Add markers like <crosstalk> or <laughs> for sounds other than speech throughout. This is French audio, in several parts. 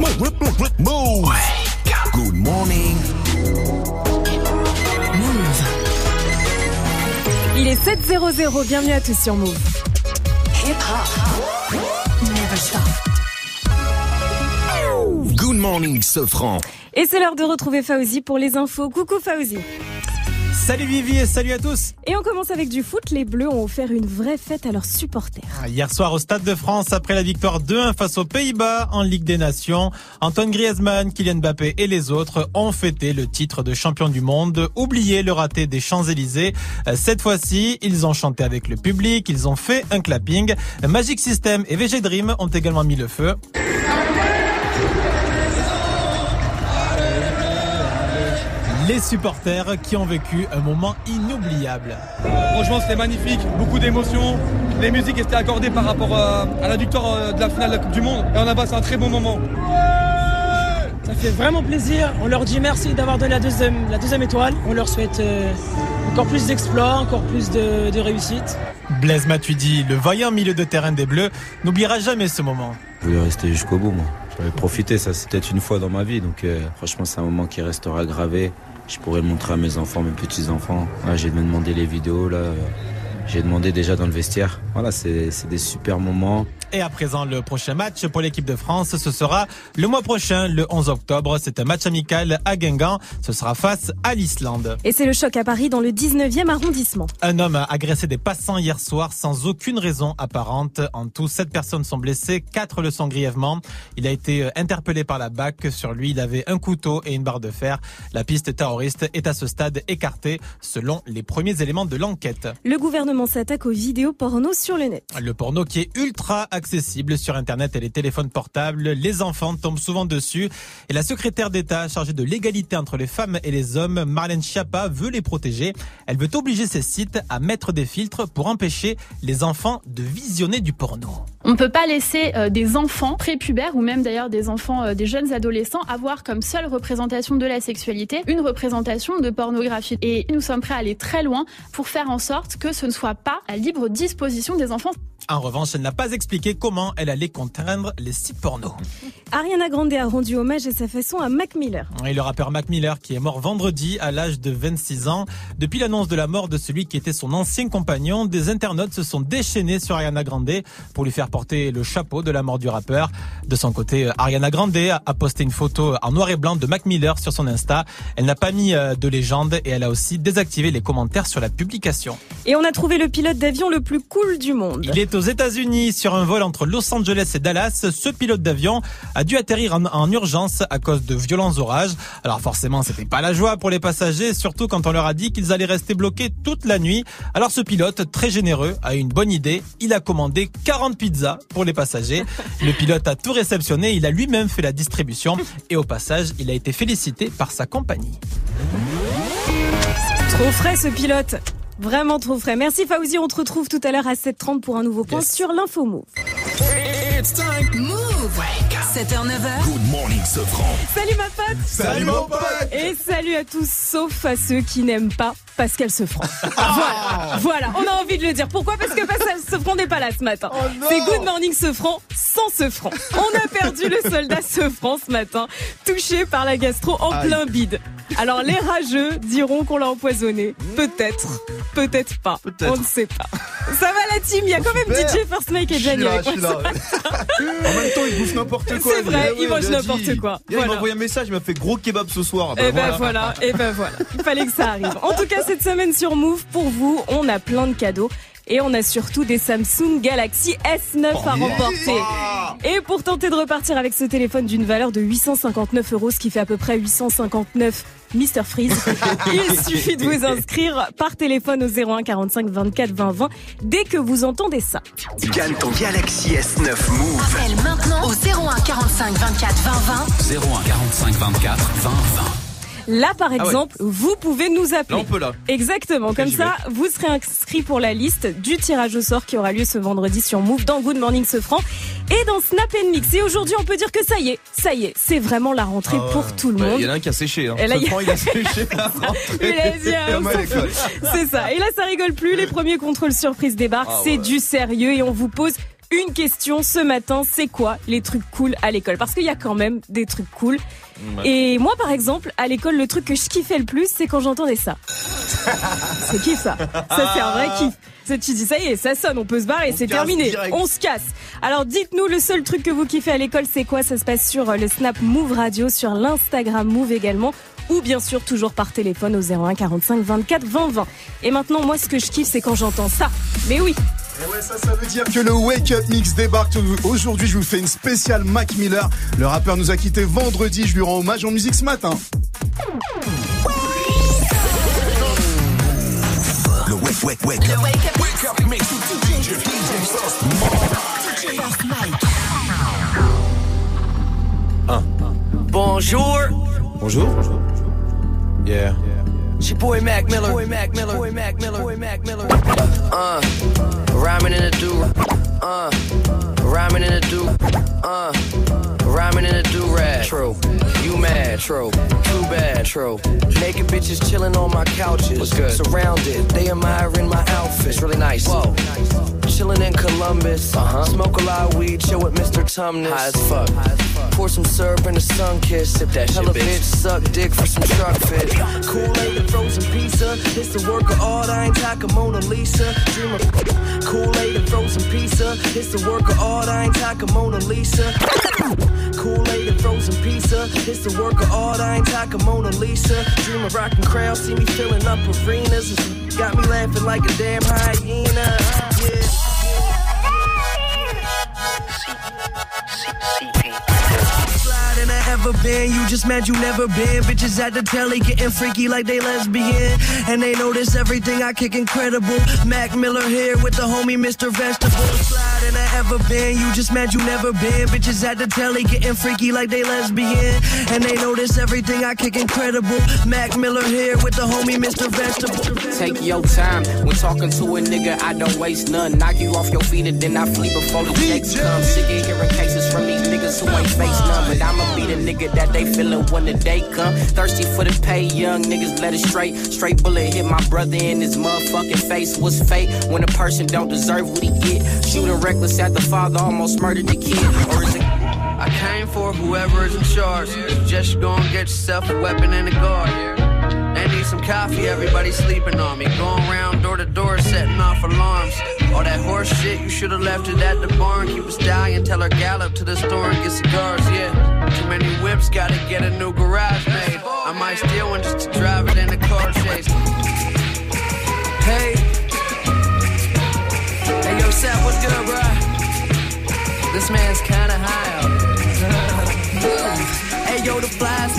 Move. Good morning. Move. Il est 7.00, bienvenue à tous sur Move. Hip hop. Never stop. Good morning, Sofran. Et c'est l'heure de retrouver Fauzi pour les infos. Coucou Fauzi. Salut Vivi et salut à tous. Et on commence avec du foot. Les Bleus ont offert une vraie fête à leurs supporters. Hier soir au Stade de France, après la victoire 2-1 face aux Pays-Bas en Ligue des Nations, Antoine Griezmann, Kylian Mbappé et les autres ont fêté le titre de champion du monde. Oubliez le raté des Champs-Élysées. Cette fois-ci, ils ont chanté avec le public, ils ont fait un clapping. Magic System et VG Dream ont également mis le feu. Les supporters qui ont vécu un moment inoubliable. Franchement, c'était magnifique, beaucoup d'émotions. Les musiques étaient accordées par rapport à, à la victoire euh, de la finale de la Coupe du Monde. Et on a passé un très bon moment. Ça fait vraiment plaisir. On leur dit merci d'avoir donné la deuxième, la deuxième étoile. On leur souhaite euh, encore plus d'exploits, encore plus de, de réussite. Blaise Matuidi, le vaillant milieu de terrain des Bleus, n'oubliera jamais ce moment. Je voulais rester jusqu'au bout, moi. J'avais profité, ça c'était une fois dans ma vie, donc euh, franchement c'est un moment qui restera gravé. Je pourrais le montrer à mes enfants, mes petits-enfants. Là, j'ai demandé les vidéos, là. J'ai demandé déjà dans le vestiaire. Voilà, c'est des super moments. Et à présent, le prochain match pour l'équipe de France, ce sera le mois prochain, le 11 octobre. C'est un match amical à Guingamp. Ce sera face à l'Islande. Et c'est le choc à Paris dans le 19e arrondissement. Un homme a agressé des passants hier soir sans aucune raison apparente. En tout, sept personnes sont blessées, quatre le sont grièvement. Il a été euh, interpellé par la BAC. Sur lui, il avait un couteau et une barre de fer. La piste terroriste est à ce stade écartée selon les premiers éléments de l'enquête. Le gouvernement s'attaque aux vidéos porno sur le net. Le porno qui est ultra accessible sur Internet et les téléphones portables. Les enfants tombent souvent dessus. Et la secrétaire d'État chargée de l'égalité entre les femmes et les hommes, Marlène Schiappa, veut les protéger. Elle veut obliger ces sites à mettre des filtres pour empêcher les enfants de visionner du porno. On ne peut pas laisser euh, des enfants prépubères ou même d'ailleurs des enfants, euh, des jeunes adolescents avoir comme seule représentation de la sexualité une représentation de pornographie. Et nous sommes prêts à aller très loin pour faire en sorte que ce ne soit pas à libre disposition des enfants. En revanche, elle n'a pas expliqué comment elle allait contraindre les sites porno. Ariana Grande a rendu hommage à sa façon à Mac Miller. Et le rappeur Mac Miller qui est mort vendredi à l'âge de 26 ans. Depuis l'annonce de la mort de celui qui était son ancien compagnon, des internautes se sont déchaînés sur Ariana Grande pour lui faire porter le chapeau de la mort du rappeur. De son côté, Ariana Grande a posté une photo en noir et blanc de Mac Miller sur son Insta. Elle n'a pas mis euh, de légende et elle a aussi désactivé les commentaires sur la publication. Et on a trouvé le pilote d'avion le plus cool du monde. Il est aux États-Unis sur un vol entre Los Angeles et Dallas. Ce pilote d'avion a dû atterrir en, en urgence à cause de violents orages. Alors forcément, c'était pas la joie pour les passagers, surtout quand on leur a dit qu'ils allaient rester bloqués toute la nuit. Alors ce pilote, très généreux, a eu une bonne idée. Il a commandé 40 pizzas pour les passagers. Le pilote a tout réceptionné. Il a lui-même fait la distribution. Et au passage, il a été félicité par sa compagnie. Trop frais ce pilote. Vraiment trop frais. Merci Fauzi, on te retrouve tout à l'heure à 7h30 pour un nouveau point Yes. sur l'info Move. It's time. Move. 7h, 9h. Good morning, Sofran. Salut ma pote Salut mon pote. Et salut à tous, sauf à ceux qui n'aiment pas Pascal Sefranc. voilà, voilà, on a envie de le dire. Pourquoi? Parce que Pascal Sefranc n'est pas là ce matin. C'est Good Morning Sefranc sans Sefranc. On a perdu le soldat Sefranc ce matin, touché par la gastro en plein bide. Alors les rageux diront qu'on l'a empoisonné. Peut-être, peut-être pas. On ne sait pas. Ça va la team, il y a quand même Super. DJ First Mike et Gianni avec moi. en même temps, il bouffe n'importe quoi. C'est vrai, Ah il ouais, mange a n'importe quoi. Il m'a envoyé un message, il m'a fait gros kebab ce soir. Bah, Et ben voilà, et ben voilà. Il fallait que ça arrive. En tout cas, cette semaine sur Move, pour vous, on a plein de cadeaux. Et on a surtout des Samsung Galaxy S9 à remporter. Et pour tenter de repartir avec ce téléphone d'une valeur de 859 euros, ce qui fait à peu près 859 Mr Freeze, <laughs> il suffit de vous inscrire par téléphone au 01 45 24 20 20 dès que vous entendez ça. Gagne ton Galaxy S9 Move. Appelle maintenant au 01 45 24 20 20. 01 45 24 20 20. Là, par ouais. exemple, vous pouvez nous appeler. Là, on peut là. Exactement. Comme ça, vous serez inscrit pour la liste du tirage au sort qui aura lieu ce vendredi sur Move dans Good Morning Sofran et dans Snap Mix. Et aujourd'hui, on peut dire que ça y est, ça y est, c'est vraiment la rentrée pour tout le Bah, monde. Il y en a un qui a séché. Hein. Et là, il y a- Sofran, il a séché la <laughs> rentrée. Ah. C'est ça. Et là, ça rigole plus. Les premiers contrôles surprises débarquent. Ah C'est du sérieux et on vous pose une question ce matin, c'est quoi les trucs cool à l'école? Parce qu'il y a quand même des trucs cool. Et moi, par exemple, à l'école, le truc que je kiffais le plus, c'est quand j'entendais ça. <laughs> c'est kiff ça. Ça, c'est un vrai kiff. Ça, tu dis, ça y est, ça sonne, on peut se barrer, c'est terminé. direct. On se casse. Alors, dites-nous, le seul truc que vous kiffez à l'école, c'est quoi? Ça se passe sur euh, le Snap Move Radio, sur l'Instagram Move également, ou bien sûr, toujours par téléphone au 01 45 24 20 20. Et maintenant, moi, ce que je kiffe, c'est quand j'entends ça. Mais oui, Et ouais, ça, ça veut dire que le Wake Up Mix débarque. Aujourd'hui, je vous fais une spéciale Mac Miller. Le rappeur nous a quitté vendredi. Je lui rends hommage en musique ce matin. Le wake, wake, wake up. Wake up mix with DJ, DJ Sauce. Bonjour. Bonjour. Yeah. It's your boy Mac Miller. Boy Mac Miller. Boy Mac Miller. Boy Mac Miller. Uh, rhyming in a do. Uh, rhyming in a do. Uh, rhyming in a do rag. True. You mad? True. Too bad? True. Naked bitches chilling on my couches. What's good? Surrounded. They admiring my outfit. It's really nice. Whoa. Chilling in Columbus. Uh-huh. Smoke a lot of weed. Chill with Mr. Tumnus. High as fuck. Pour some syrup in the sun kiss. Sip that shit, Hella bitch. bitch suck dick for some truck fit. Kool-Aid and frozen pizza. It's the work of art. I ain't talking Mona Lisa. Dream of Kool-Aid and frozen pizza. It's the work of art. I ain't talking Mona Lisa. Kool-Aid and frozen pizza. It's the work of art. I ain't talking Mona Lisa. Dream of rocking crowds. See me filling up arenas. Got me laughing like a damn hyena. Yeah. Ever been, you just mad you never been. Bitches at the telly getting freaky like they lesbian. And they notice everything I kick incredible. Mac Miller here with the homie Mr. Vegetable. Slide and I ever been, you just mad you never been. Bitches at the telly getting freaky like they lesbian. And they notice everything I kick incredible. Mac Miller here with the homie Mr. Vegetable. Take your time when talking to a nigga. I don't waste none. Knock you off your feet and then I flee before the checks come. Sick of hearing cases from these niggas who ain't face none. But I'ma be the nigga that they feelin' when the day come. Thirsty for the pay, young niggas let it straight. Straight bullet hit my brother in his motherfucking face. Was fate when a person don't deserve what he get? Shooting reckless at the father, almost murdered the kid. Or is it? I came for whoever is in charge. Just go and get yourself a weapon and a guard. They need some coffee, everybody sleeping on me. Going around door to door, setting off alarms. All that horse shit, you should've left it at the barn. Keep a stallion, tell her gallop to the store and get cigars,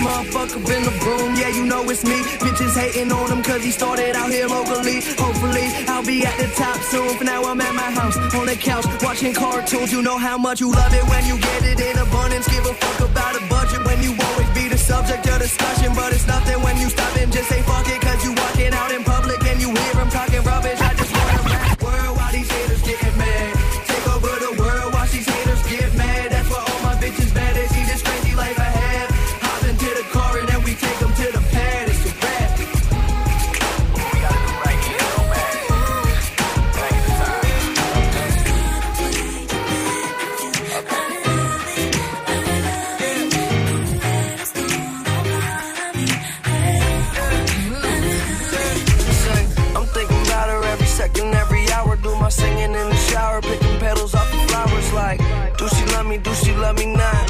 motherfucker in the room. Yeah, you know it's me. Bitches hating on him cause he started out here locally. Hopefully, I'll be at the top soon. For now, I'm at my house on the couch watching cartoons. You know how much you love it when you get it in abundance. Give a fuck about a budget when you always be the subject of discussion. But it's nothing when you stop and just say fuck it cause you walking out in public and you hear him talking rubbish. Me? Do she love me.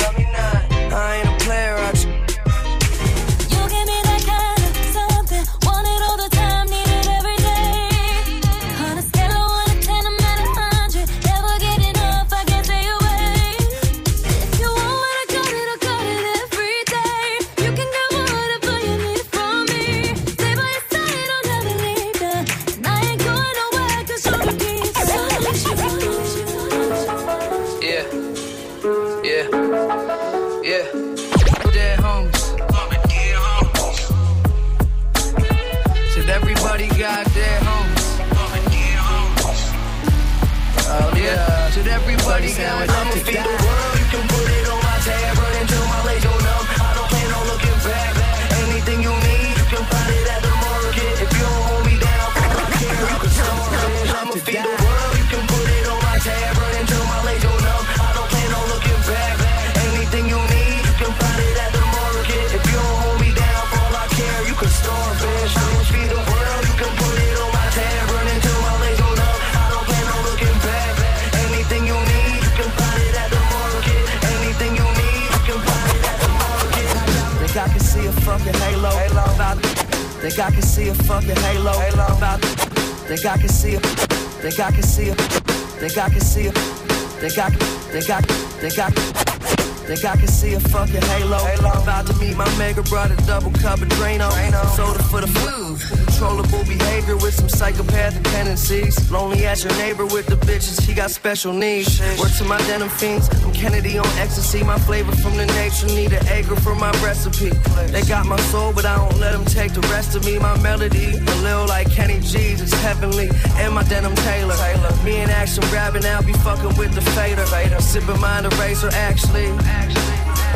Special needs. Word to my denim fiends. I'm Kennedy on ecstasy. My flavor from the nature. Need an acre for my recipe. They got my soul, but I don't let them take the rest of me. My melody, a little like Kenny G's, it's heavenly. And my denim Taylor. Me and Action grabbing out, be fucking with the fader. Sipping mine eraser, actually.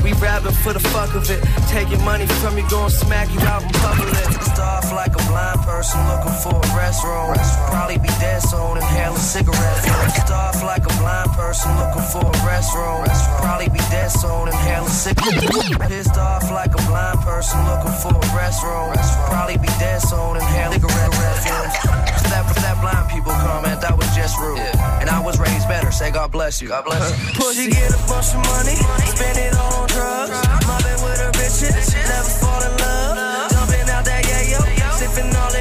We rapping for the fuck of it. Taking money from you, gon' smack you out in public. Start off like a blind person looking for a restroom. Probably soon, inhaling cigarettes. Start off like a blind person looking for a restroom. Probably be dead soon, inhaling cigarettes. Pissed off like a blind person looking for a restroom. Probably be dead soon, inhaling cigarettes. For that, that blind people comment, that was just rude. And I was raised better. Say God bless you. God bless you. Pussy get a bunch of money, spend it all on drugs. Mobbing with her bitches, never fall in love. Jumping out that yayo, sipping all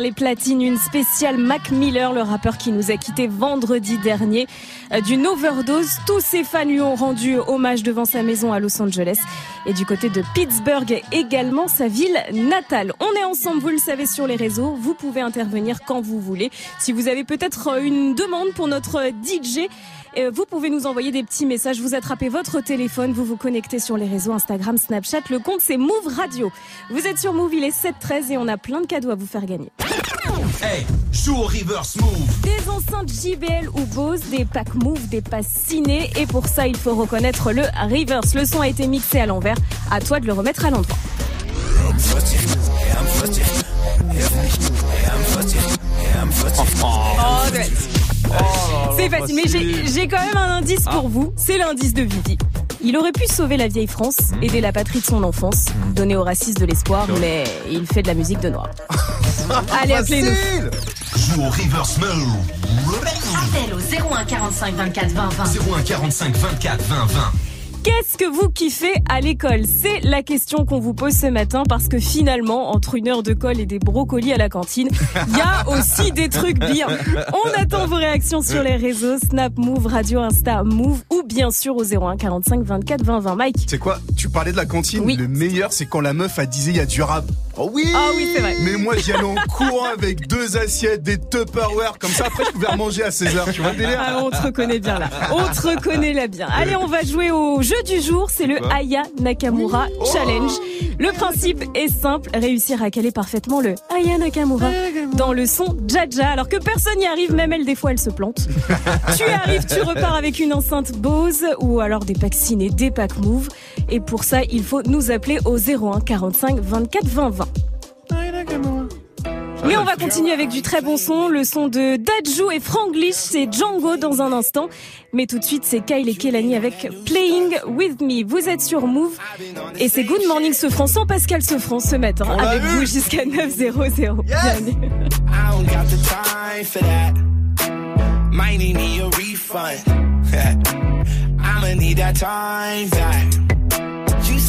Les platines, une spéciale Mac Miller, le rappeur qui nous a quitté vendredi dernier euh, d'une overdose. Tous ses fans lui ont rendu hommage devant sa maison à Los Angeles et du côté de Pittsburgh également sa ville natale. Est ensemble, vous le savez, sur les réseaux. Vous pouvez intervenir quand vous voulez. Si vous avez peut-être euh, une demande pour notre euh, DJ, euh, vous pouvez nous envoyer des petits messages. Vous attrapez votre téléphone, vous vous connectez sur les réseaux Instagram, Snapchat. Le compte c'est Move Radio. Vous êtes sur Move, il est 7-13 et on a plein de cadeaux à vous faire gagner. Hey, joue au reverse move. Des enceintes JBL ou Bose, des packs Move, des passes ciné. Et pour ça, il faut reconnaître le reverse. Le son a été mixé à l'envers. À toi de le remettre à l'endroit. Oh. C'est facile, mais j'ai quand même un indice pour vous. C'est l'indice de Vivi. Il aurait pu sauver la vieille France, aider la patrie de son enfance, donner aux racistes de l'espoir, mais il fait de la musique de noir. <laughs> Allez, appelez-nous. Joue au reverse move. Appel au 01 45 24 20 20. 01 45 24 20 20. Qu'est-ce que vous kiffez à l'école? C'est la question qu'on vous pose ce matin parce que finalement, entre une heure de colle et des brocolis à la cantine, il y a <laughs> aussi des trucs bien. On attend vos réactions sur les réseaux Snap, Move, Radio, Insta, Move ou bien sûr au 01 45 24 20 20. Mike C'est quoi? Tu parlais de la cantine. Le meilleur, c'est quand la meuf a disait il y a du rap. Oh oui Ah oui, c'est vrai. Mais moi, j'y allais en courant avec deux assiettes, des Tupperware. Comme ça, après, je pouvais manger à 16h. Tu vois le délire Ah, on te reconnaît bien là. On te reconnaît là bien. Allez, on va jouer au jeu du jour. C'est le Aya Nakamura Challenge. Le principe est simple. Réussir à caler parfaitement le Aya Nakamura dans le son Jaja. Alors que personne n'y arrive, même elle, des fois, elle se plante. <laughs> tu arrives, tu repars avec une enceinte Bose ou alors des packs ciné, des packs Move. Et pour ça, il faut nous appeler au 01 45 24 20 20. Mais on va continuer avec du très bon son, le son de Dajou et Franglish, c'est Django dans un instant. Mais tout de suite, c'est Kyle et Kelani avec Playing With Me. Vous êtes sur Move et c'est Good Morning Sofran sans Pascal Sofran ce matin On avec vous jusqu'à 9.00. Bienvenue. <laughs>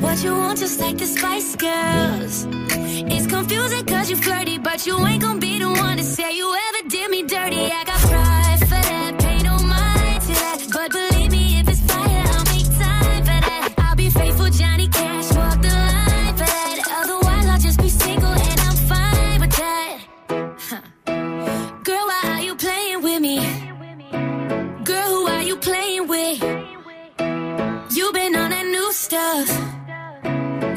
what you want, just like the Spice Girls. It's confusing cause you flirty, but you ain't gonna be the one to say you ever did me dirty. I got pride for that, pay no mind to that. But believe me, if it's fire, I'll make time for that. I'll be faithful, Johnny Cash, walk the line for that. Otherwise, I'll just be single and I'm fine with that. Girl, why are you playing with me? Girl, who are you playing with? You been on that new stuff,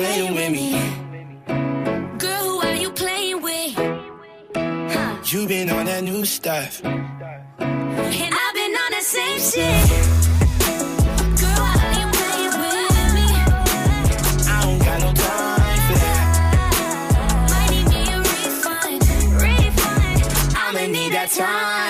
Playing with me? Girl, who are you playing with? You been on that new stuff. And I've been on the same shit. Girl, why are you playing with me? I don't got no time for that. Might need me a refund, refund. I'ma need that time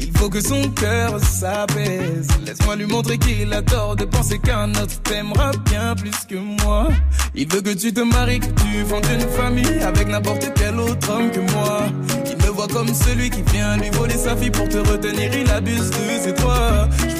Il faut que son cœur s'apaise. Laisse-moi lui montrer qu'il a tort de penser qu'un autre t'aimera bien plus que moi. Il veut que tu te maries, que tu fondes une famille Avec n'importe quel autre homme que moi. Il me voit comme celui qui vient lui voler sa fille Pour te retenir, il abuse de Je veux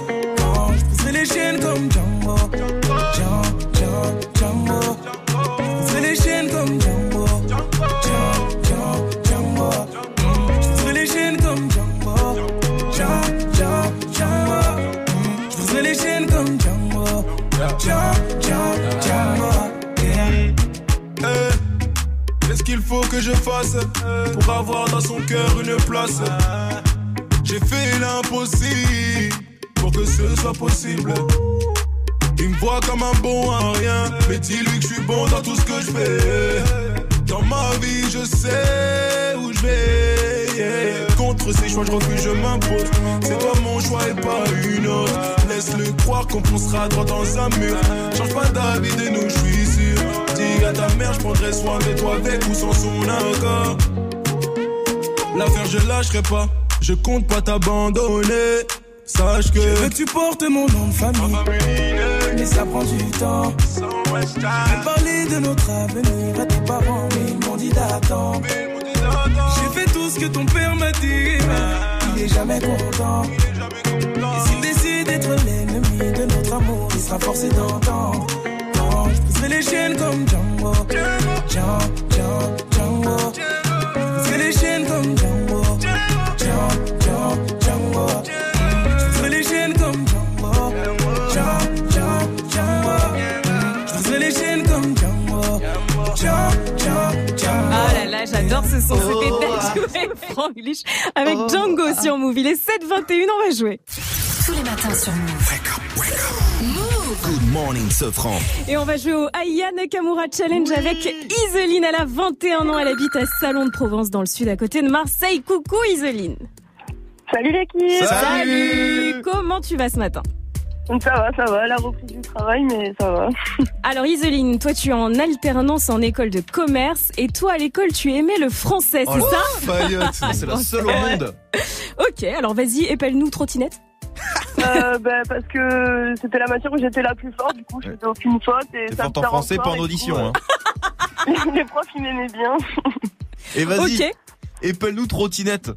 les chaînes comme Django. Django, Django. J'ouvre les chaînes comme Django. Django, Django. J'ouvre les chaînes comme Django. Django, Django. J'ouvre les chaînes comme Django. Django. Qu'est-ce qu'il faut que je fasse euh, pour avoir dans son cœur une place? J'ai fait l'impossible que ce soit possible. Il me voit comme un bon à rien, mais dis-lui que je suis bon dans tout ce que je fais. Dans ma vie, je sais où je vais. Contre ces choix, je refuse, je m'impose. C'est toi mon choix et pas une autre. Laisse-le croire qu'on foncera droit dans un mur. Change pas d'avis de nous, je suis sûr. Dis à ta mère, je prendrai soin de toi avec ou sans son accord. L'affaire, je lâcherai pas. Je compte pas t'abandonner. Sache que. Je veux que tu portes mon nom de famille. Mais ça prend du temps. J'ai parlé de notre avenir à tes parents, mais ils m'ont dit d'attendre. J'ai fait tout ce que ton père m'a dit. Il est jamais content. Et s'il décide d'être l'ennemi de notre amour, il sera forcé d'entendre. Je briserai les chaînes comme Django. Django, Django, Django. Ce son. C'était Dajou et Franglish avec Django sur Move. Il est 7h21, on va jouer. Tous les matins sur Move. Move Good morning, Sofran. Et on va jouer au Aya Nakamura Challenge avec Iseline. Elle a 21 ans, elle habite à Salon de Provence dans le sud à côté de Marseille. Coucou Iseline. Salut l'équipe Salut Comment tu vas ce matin? Ça va, ça va, la reprise du travail, mais ça va. <laughs> Alors Iseline, toi tu es en alternance en école de commerce et toi à l'école tu aimais le français, c'est Oh, ça c'est la <laughs> seule au monde. Ok, alors vas-y, épelle-nous trottinette. Euh, ben, parce que c'était la matière où j'étais la plus forte, du coup je faisais aucune faute. et ça en français, pas en audition. coup, Hein. euh, <laughs> Les profs ils m'aimaient bien. Et vas-y, épelle-nous trottinette.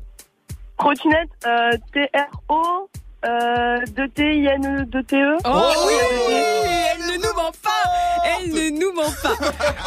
Trottinette, euh, T-R-O, euh, 2-T-I-N-E, 2-T-E. Oh oui, elle ne nous ment pas Elle ne nous ment pas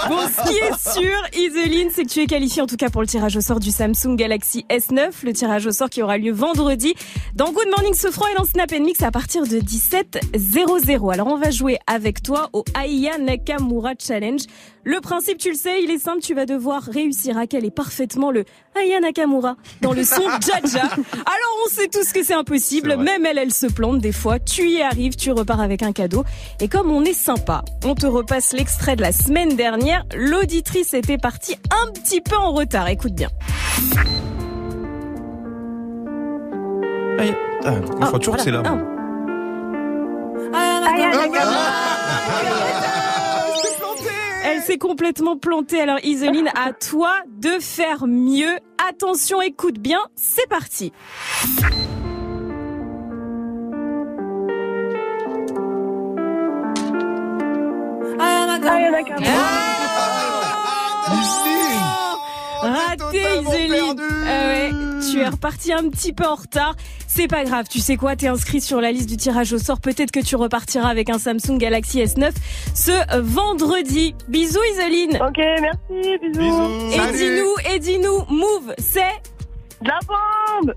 Bon, ce qui est sûr, Iseline, c'est que tu es qualifiée en tout cas pour le tirage au sort du Samsung Galaxy S9, le tirage au sort qui aura lieu vendredi dans Good Morning Sofran et dans Snap Mix à partir de 17h00. Alors on va jouer avec toi au Aya Nakamura Challenge. Le principe, tu le sais, il est simple, tu vas devoir réussir à caler parfaitement le Aya Nakamura dans le son <laughs> Jaja. Alors on sait tous que c'est impossible, même elle, elle se plante des fois. Tu y arrives, tu repars avec un cadeau. Et comme on est sympa, on te repasse l'extrait de la semaine dernière. L'auditrice était partie un petit peu en retard. Écoute bien. Ah, on croit toujours que c'est là. Elle s'est complètement plantée. Alors Iseline, à toi de faire mieux. Attention, écoute bien, c'est parti. Raté Iseline Ah ouais, Tu es reparti un petit peu en retard. C'est pas grave, tu sais quoi, t'es inscrit sur la liste du tirage au sort. Peut-être que tu repartiras avec un Samsung Galaxy S9 ce vendredi. Bisous Iseline. Ok, merci, bisous. Et dis-nous, et dis-nous, Move, c'est de la bombe.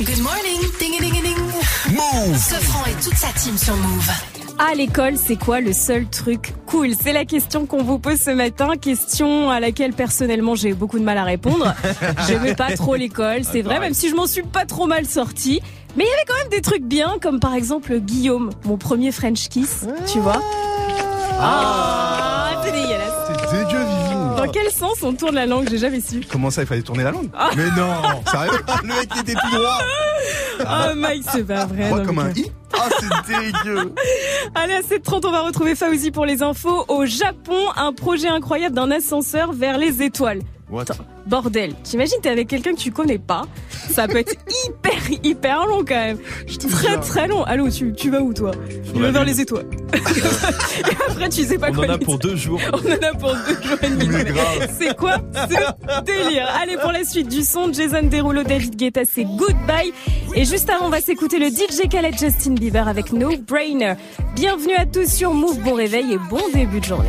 Good morning, ding ding ding. Move. Sofran et toute sa team sur Move. À l'école, c'est quoi le seul truc cool? C'est la question qu'on vous pose ce matin, question à laquelle personnellement j'ai beaucoup de mal à répondre. <laughs> J'aimais pas trop l'école, c'est vrai, même si je m'en suis pas trop mal sortie. Mais il y avait quand même des trucs bien, comme par exemple Guillaume, mon premier French kiss, tu vois. Ah, c'est dégueulasse. C'est dégueu. Dans quel sens on tourne la langue? J'ai jamais su. Comment ça, il fallait tourner la langue? Ah. Mais non, sérieux? <laughs> Le mec était tout droit. Ah, Mike, c'est pas vrai. Non, comme un i Ah, c'est <laughs> dégueu Allez, à 7h30, on va retrouver Fauzi pour les infos. Au Japon, un projet incroyable d'un ascenseur vers les étoiles. What? Bordel, t'imagines t'es avec quelqu'un que tu connais pas Ça peut être <laughs> hyper hyper long quand même. Très très long. Allô, tu, tu vas où toi? Je vais vers les étoiles. <laughs> et après tu sais pas On quoi en a pour deux jours. On en a pour deux jours et demi. C'est quoi ce délire? Allez pour la suite du son, Jason Derulo, David Guetta, c'est Goodbye. Et juste avant, on va s'écouter le DJ Khaled Justin Avec No Brainer. Bienvenue à tous sur Move, bon réveil et bon début de journée.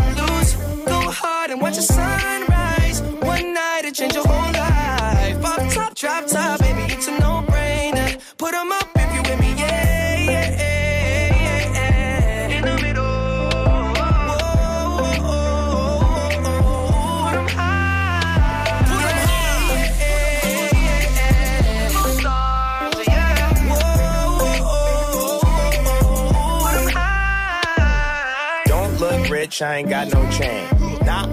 Go hard and watch the sunrise. One night it change your whole life. Off top, drop top, baby, it's a no-brainer. Put 'em up if you with me, yeah, yeah, yeah, yeah. In the middle. Put 'em high. Put 'em Stars, yeah. Put 'em high. Don't look rich, I ain't got no chain.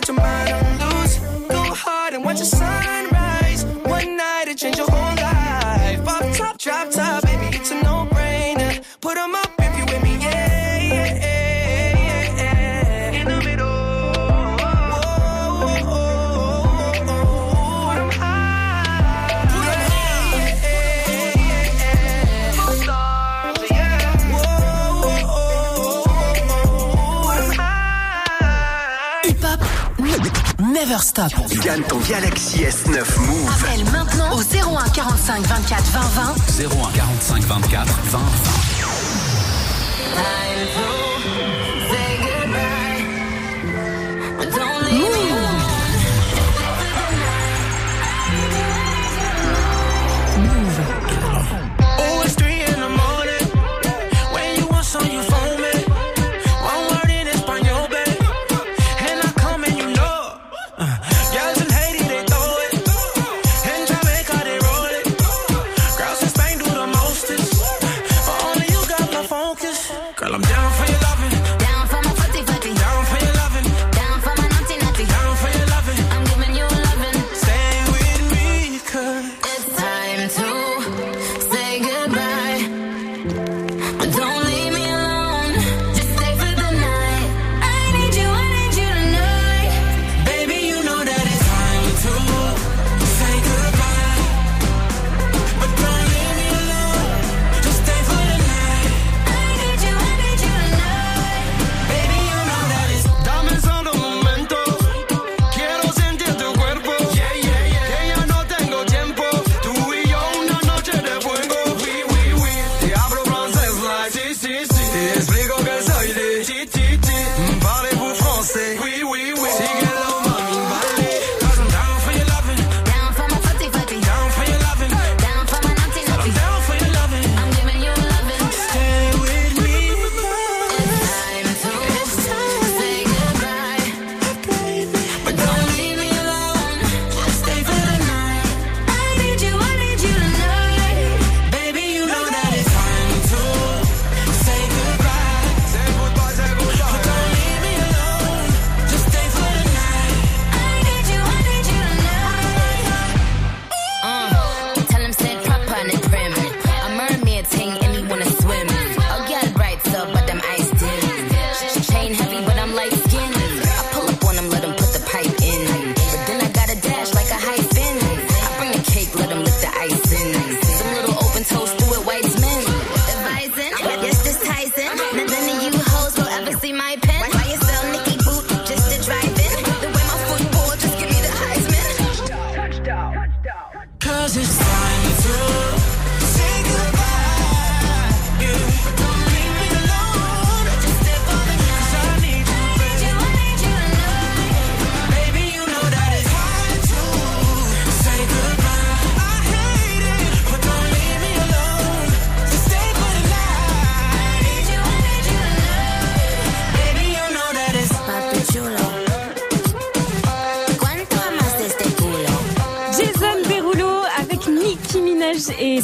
got your mind Stop. Gagne ton Galaxy S9 Move. Appelle maintenant au 01 45 24 20 20. 01 45 24 20 20.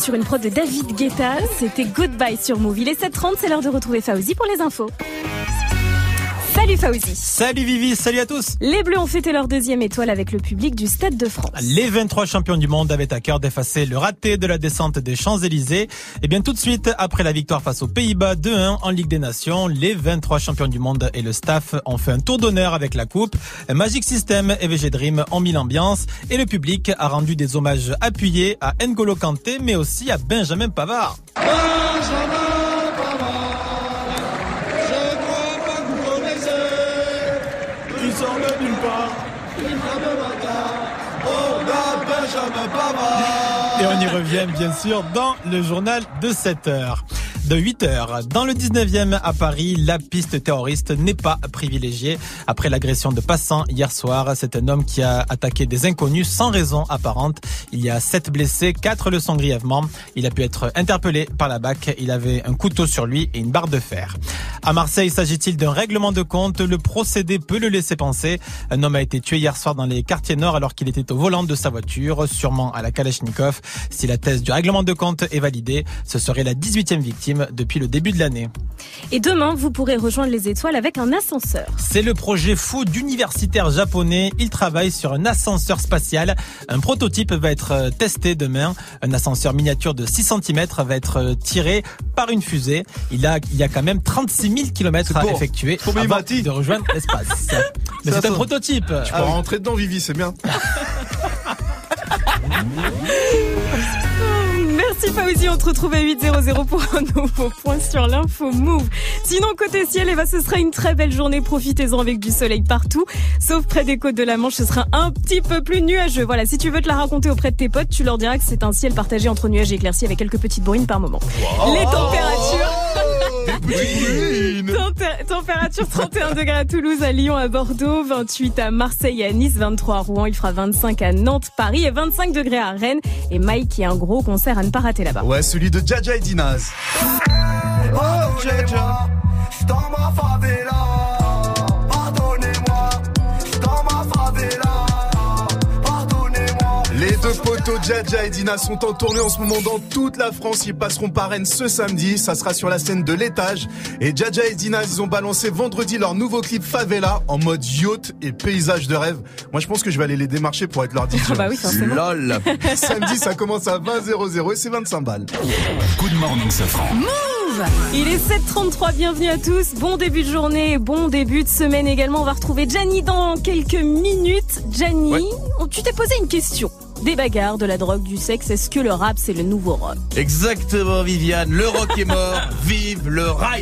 Sur une prod de David Guetta. C'était Goodbye sur Move. Il est 7h30, c'est l'heure de retrouver Fauzi pour les infos. Salut Fauzi. Salut Vivi, salut à tous. Les Bleus ont fêté leur deuxième étoile avec le public du Stade de France. Les 23 champions du monde avaient à cœur d'effacer le raté de la descente des Champs-Élysées. Et bien tout de suite, après la victoire face aux Pays-Bas 2-1 en Ligue des Nations, les 23 champions du monde et le staff ont fait un tour d'honneur avec la coupe. Magic System et VG Dream ont mis l'ambiance et le public a rendu des hommages appuyés à N'Golo Kanté mais aussi à Benjamin Pavard. Et on y revient bien sûr dans le journal de 7 heures. De 8 heures. Dans le 19e à Paris, la piste terroriste n'est pas privilégiée. Après l'agression de passants hier soir, c'est un homme qui a attaqué des inconnus sans raison apparente. Il y a 7 blessés, 4 le sont grièvement. Il a pu être interpellé par la BAC. Il avait un couteau sur lui et une barre de fer. À Marseille, s'agit-il d'un règlement de compte? Le procédé peut le laisser penser. Un homme a été tué hier soir dans les quartiers nord alors qu'il était au volant de sa voiture, sûrement à la Kalachnikov. Si la thèse du règlement de compte est validée, ce serait la 18e victime depuis le début de l'année. Et demain, vous pourrez rejoindre les étoiles avec un ascenseur. C'est le projet fou d'universitaires japonais. Ils travaillent sur un ascenseur spatial. Un prototype va être euh, testé demain. Un ascenseur miniature de 6 cm va être euh, tiré par une fusée. Il, a, il y a quand même 36 000 km à pour- effectuer pour avant de rejoindre l'espace. <laughs> Mais c'est un prototype. Tu peux Ah oui. rentrer dedans, Vivi, c'est bien. <laughs> Merci Fauzi, on te retrouve à 8.00 pour un nouveau point sur l'info Move. Sinon, côté ciel, eh ben, ce sera une très belle journée. Profitez-en avec du soleil partout. Sauf près des côtes de la Manche, ce sera un petit peu plus nuageux. Voilà, si tu veux te la raconter auprès de tes potes, tu leur diras que c'est un ciel partagé entre nuages et éclaircies avec quelques petites bruines par moment. Les températures. Tempé- Température 31 degrés à Toulouse, à Lyon, à Bordeaux, 28 à Marseille à Nice, 23 à Rouen, il fera 25 à Nantes, Paris et 25 degrés à Rennes. Et Mike qui a un gros concert à ne pas rater là-bas. Ouais, celui de Jaja et Dinaz. Oh, Jaja, Jaja et Dina sont en tournée en ce moment dans toute la France. Ils passeront par Rennes ce samedi. Ça sera sur la scène de l'étage. Et Jaja et Dina, ils ont balancé vendredi leur nouveau clip Favela en mode yacht et paysage de rêve. Moi, je pense que je vais aller les démarcher pour être leur DJ. Ah bah oui, forcément. Lol. <laughs> samedi, ça commence à 20 00 et c'est 25 balles. Good morning, Safran. Move Il est 7h33, bienvenue à tous. Bon début de journée, bon début de semaine également. On va retrouver Gianni dans quelques minutes. Oh, tu t'es posé une question. Des bagarres, de la drogue, du sexe, est-ce que le rap c'est le nouveau rock? Exactement, Viviane. Le rock est mort. <laughs> Vive le rap.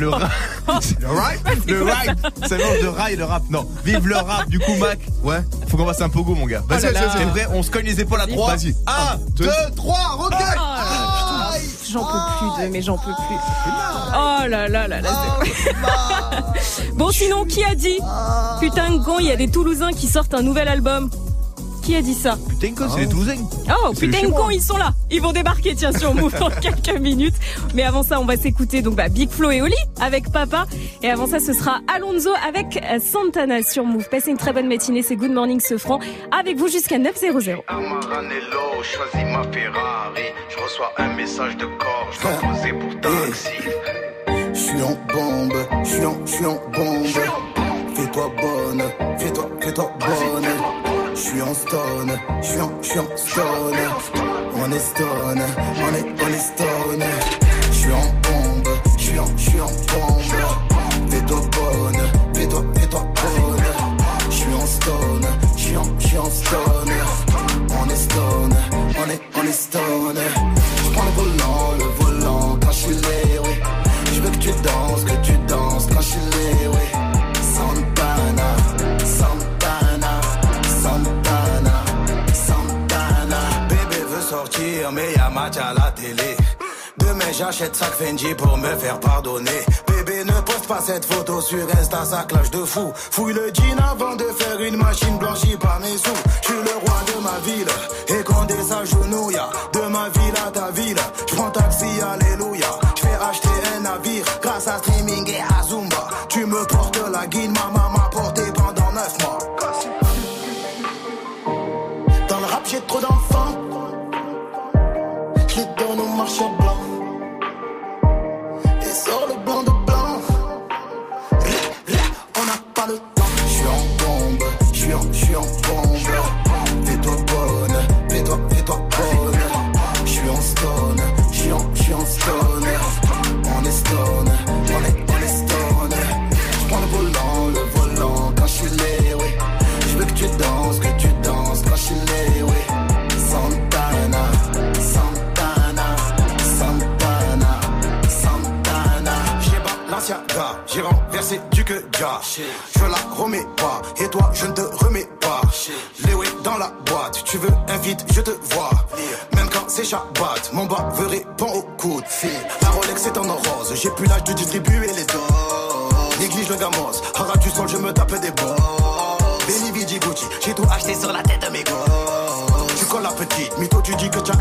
Le rap. <laughs> Le rap? Le rap. Ça mélange de rail et le rap. Non. Vive le rap. Du coup, Mac. Ouais. Faut qu'on fasse un pogo, mon gars. Vas-y, vas-y, vas-y. C'est vrai, on se cogne les épaules à trois. Vas-y. 1, 2, 3, regarde. Ah, J'en peux plus de, mais j'en peux plus. Oh là là là là. c'est- <laughs> bon sinon, qui a dit? Putain de con, il y a des Toulousains qui sortent un nouvel album. Qui a dit ça Putain, c'est les Toulousains. Oh putain con, ils sont là. Ils vont débarquer tiens sur Move dans <laughs> quelques minutes. Mais avant ça, on va s'écouter donc bah, Big Flo et Oli avec Papa. Et avant ça, ce sera Alonso avec euh, Santana sur Move. Passez une très bonne matinée, c'est Good Morning Sofran avec vous jusqu'à 900. Maranello, choisis ma Ferrari. Je reçois un message de corps, je pour taxi. J'suis en bombe, j'suis en, j'suis en bombe. Fais-toi bonne, fais-toi, fais-toi bonne. J'suis en stone, j'suis en, j'suis en stone. On est stone, on est, on est stone. J'suis en bombe, j'suis en, j'suis en bombe. Demain j'achète sac Fendi pour me faire pardonner. Bébé ne poste pas cette photo sur Insta, ça clash de fou. Fouille le jean avant de faire une machine blanchie par mes sous. Je suis le roi de ma ville, et des s'agenouille, de ma ville à ta ville. Je prends taxi, alléluia. Je fais acheter un navire grâce à streaming et à Zumba. Tu me portes la guine, ma maman m'a porté pendant 9 mois. Que. Je la remets pas, et toi je ne te remets pas. Léo est dans la boîte, tu veux un vide, je te vois. Même quand c'est Shabbat, mon baveur répond au coup de fil. La Rolex est en rose, j'ai plus l'âge de distribuer les doses. Néglige le gamos, hara du sol, je me tape des boss. Benny Gucci, j'ai tout acheté sur la tête de mes gosses. Tu colles la petite, toi tu dis que tu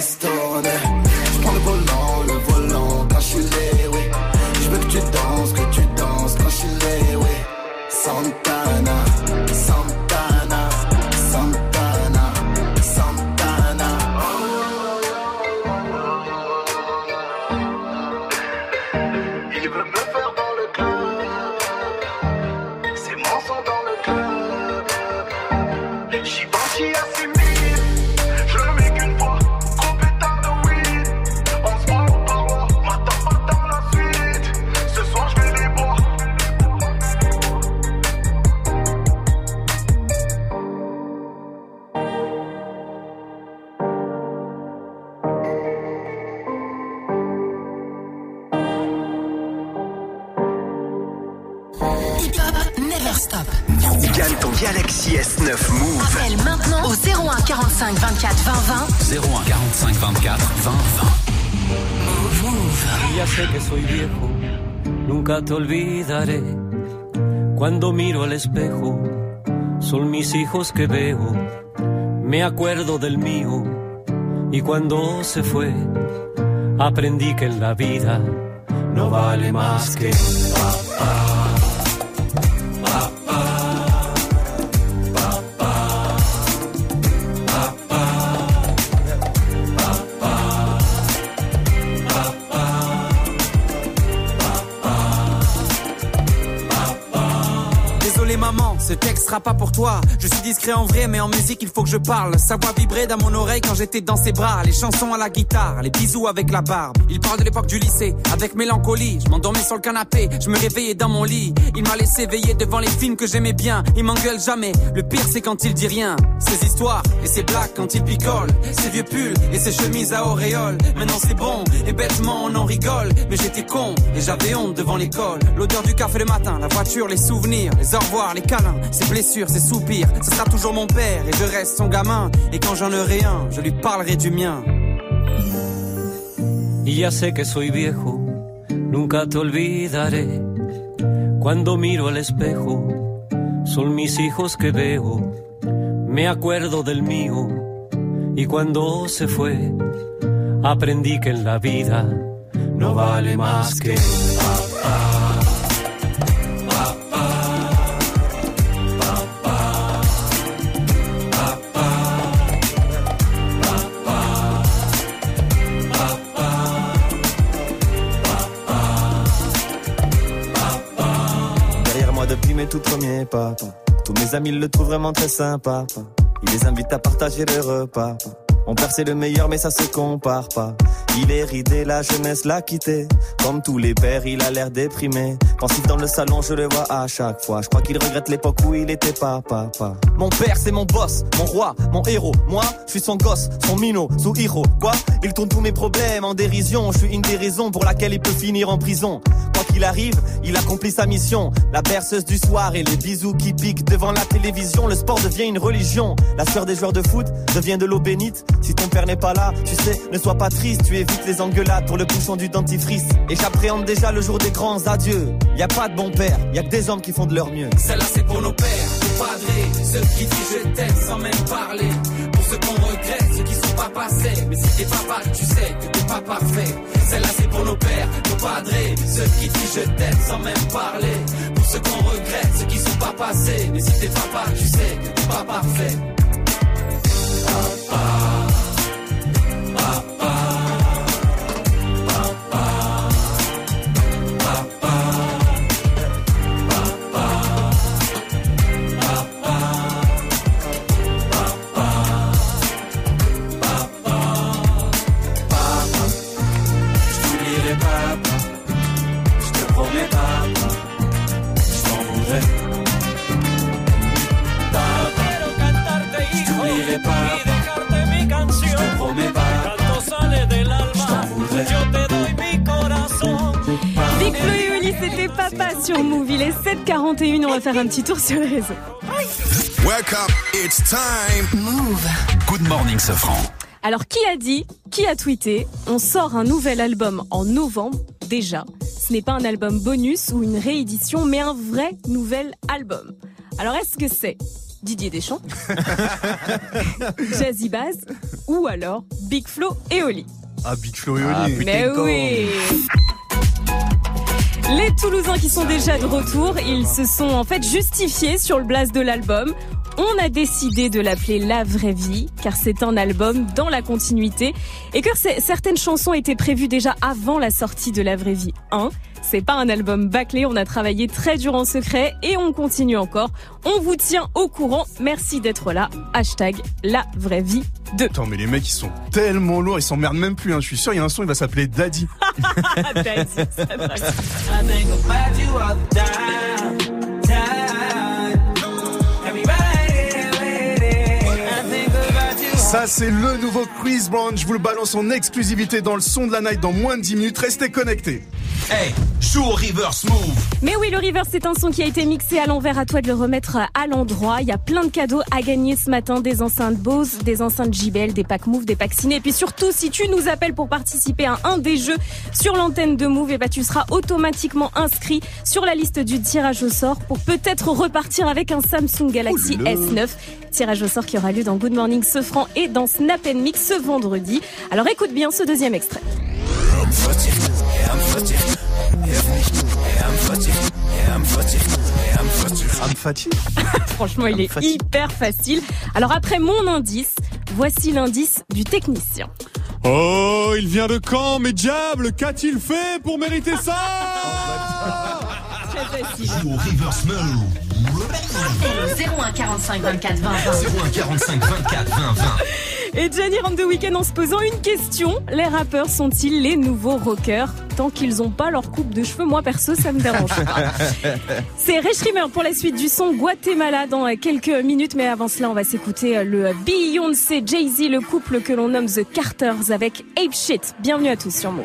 on te olvidaré. Cuando miro al espejo, son mis hijos que veo. Me acuerdo del mío y cuando se fue, aprendí que en la vida no vale más que pas pour toi. Je suis discret en vrai, mais en musique il faut que je parle. Sa voix vibrait dans mon oreille quand j'étais dans ses bras. Les chansons à la guitare, les bisous avec la barbe. Il parle de l'époque du lycée, avec mélancolie. Je m'endormais sur le canapé, je me réveillais dans mon lit. Il m'a laissé veiller devant les films que j'aimais bien. Il m'engueule jamais. Le pire c'est quand il dit rien. Ses histoires et ses blagues quand il picole. Ses vieux pulls et ses chemises à auréole. Maintenant c'est bon et bêtement on en rigole. Mais j'étais con et j'avais honte devant l'école. L'odeur du café le matin, la voiture, les souvenirs, les au revoir, les câlins, ses blessures, ses soupirs. Ce sera toujours mon père et je reste son gamin. Et quand j'en aurai un, je lui parlerai du mien. Y ya sé que soy viejo, nunca te olvidaré. Cuando miro al espejo, son mis hijos que veo. Me acuerdo del mío y cuando se fue, aprendí que en la vida no vale más que tout premiers pas. Tous mes amis le trouvent vraiment très sympa. pas. Il les invite à partager le repas. Mon père c'est le meilleur mais ça se compare pas. Il est ridé, la jeunesse l'a quitté. Comme tous les pères, il a l'air déprimé. Pensif dans le salon, je le vois à chaque fois. Je crois qu'il regrette l'époque où il était pas papa. Mon père c'est mon boss, mon roi, mon héros. Moi, je suis son gosse, son minot, sous héros. Quoi? Il tourne tous mes problèmes en dérision. Je suis une des raisons pour laquelle il peut finir en prison. Quoi qu'il arrive, il accomplit sa mission. La berceuse du soir et les bisous qui piquent devant la télévision. Le sport devient une religion. La sueur des joueurs de foot devient de l'eau bénite. Si ton père n'est pas là, tu sais, ne sois pas triste. Tu évites les engueulades pour le bouchon du dentifrice. Et j'appréhende déjà le jour des grands adieux. Y a pas de bon père, y a que des hommes qui font de leur mieux. Celle-là c'est pour nos pères, nos padrés, ceux qui disent je t'aime sans même parler. Pour ceux qu'on regrette, ceux qui sont pas passés. Mais si t'es papa, tu sais que t'es pas parfait. Celle-là c'est pour nos pères, nos padrés, ceux qui disent je t'aime sans même parler. Pour ceux qu'on regrette, ceux qui sont pas passés. Mais si t'es papa, tu sais que t'es pas parfait. Papa, papa, C'était Papa sur Move. Il est 7h41. On va faire un petit tour sur les réseaux. Wake up, it's time. Move. Good morning, Sofran. Alors, qui a dit, qui a tweeté On sort un nouvel album en novembre, déjà. Ce n'est pas un album bonus ou une réédition, mais un vrai nouvel album. Alors, est-ce que c'est Didier Deschamps, <laughs> Jazzy Bass ou alors Big Flo et Oli? Ah, Big Flo et Ah, Oli. putain. Mais oui Les Toulousains qui sont déjà de retour, ils se sont en fait justifiés sur le blast de l'album. On a décidé de l'appeler La Vraie Vie, car c'est un album dans la continuité, et que certaines chansons étaient prévues déjà avant la sortie de La Vraie Vie 1. C'est pas un album bâclé, on a travaillé très dur en secret, et on continue encore. On vous tient au courant, merci d'être là. Hashtag La Vraie Vie 2. Attends, mais les mecs, ils sont tellement lourds, ils s'emmerdent même plus. Hein. Je suis sûr, il y a un son, il va s'appeler Daddy. <laughs> I Ça, c'est le nouveau Chris Brown. Je vous le balance en exclusivité dans le son de la night dans moins de 10 minutes. Restez connectés. Hey, joue au reverse move. Mais oui, le River, c'est un son qui a été mixé à l'envers. À toi de le remettre à l'endroit. Il y a plein de cadeaux à gagner ce matin. Des enceintes Bose, des enceintes JBL, des packs Move, des packs Ciné. Et puis surtout, si tu nous appelles pour participer à un des jeux sur l'antenne de Move, et bah, tu seras automatiquement inscrit sur la liste du tirage au sort pour peut-être repartir avec un Samsung Galaxy Oh là là. S9. Tirage au sort qui aura lieu dans Good Morning Sofran et dans Snap Mix ce vendredi. Alors écoute bien ce deuxième extrait. <laughs> Franchement, il est hyper facile. Alors après mon indice, voici l'indice du technicien. Oh, il vient de quand, mais diable, qu'a-t-il fait pour mériter ça? <laughs> Joue au reverse move. 01 45 24 20 20. 01 45 24 20 20. Et Gianni rentre de week-end en se posant une question. Les rappeurs sont-ils les nouveaux rockers? Tant qu'ils n'ont pas leur coupe de cheveux, moi perso, ça me dérange pas. <laughs> C'est Ray Schrimmer pour la suite du son Guatemala dans quelques minutes. Mais avant cela, on va s'écouter le Beyoncé Jay-Z, le couple que l'on nomme The Carters avec Ape Shit. Bienvenue à tous sur Move.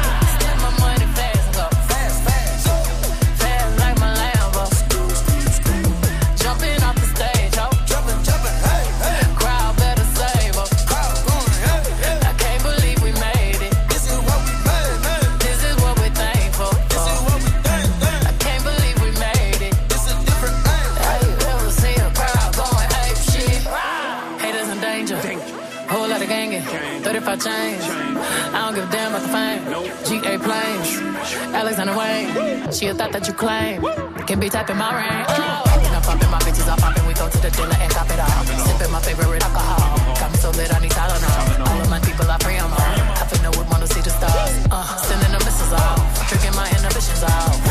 She a thought that you claim. Can be typing my ring. Oh. I'm popping, my bitches are popping. We go to the dinner and cop it off. Sipping my favorite alcohol. Got me so lit, I need Tylenol. All of my people, I pray I'm. I feel no one wanna see the stars. Uh, sending the missiles off. Tricking my inhibitions off.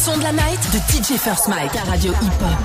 son de la night de DJ First Mike, la radio hip-hop.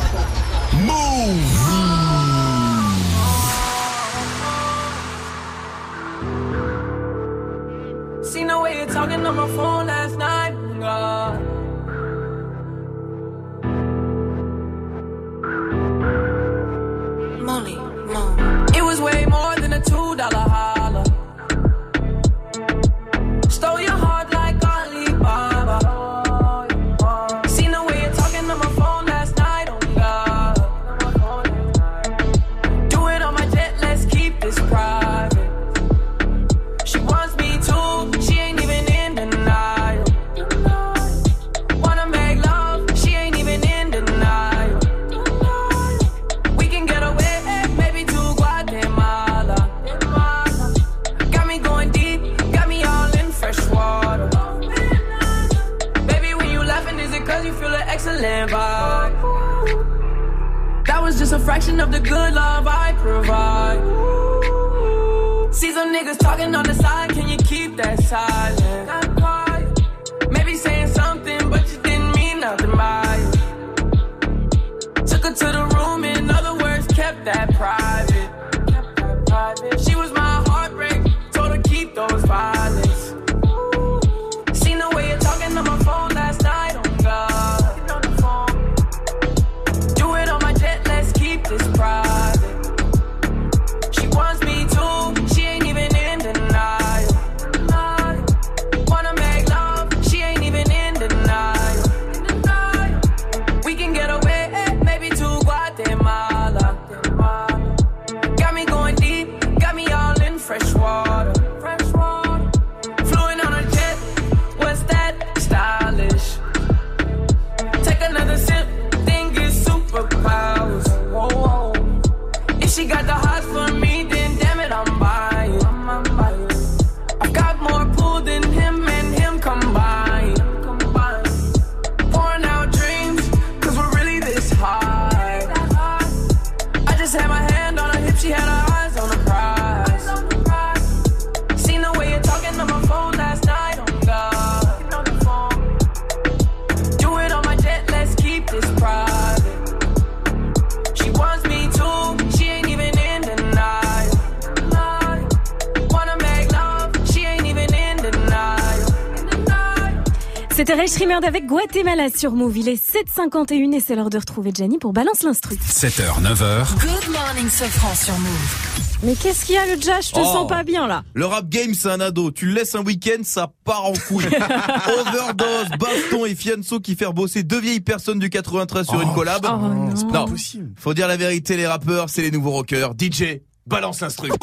Streamer avec Guatemala sur Move. Il est 7h51 et c'est l'heure de retrouver Jenny pour Balance l'Instru. 7h, 9h. Good morning, Sofran sur Move. Mais qu'est-ce qu'il y a le jazz Je te oh. sens pas bien là? Le rap game, c'est un ado. Tu le laisses un week-end, ça part en couille. <laughs> Overdose, Baston et Fianso qui faire bosser deux vieilles personnes du 93 sur une oh, collab. Oh, non. C'est Faut dire la vérité, les rappeurs, c'est les nouveaux rockers. DJ, balance l'instru. <laughs>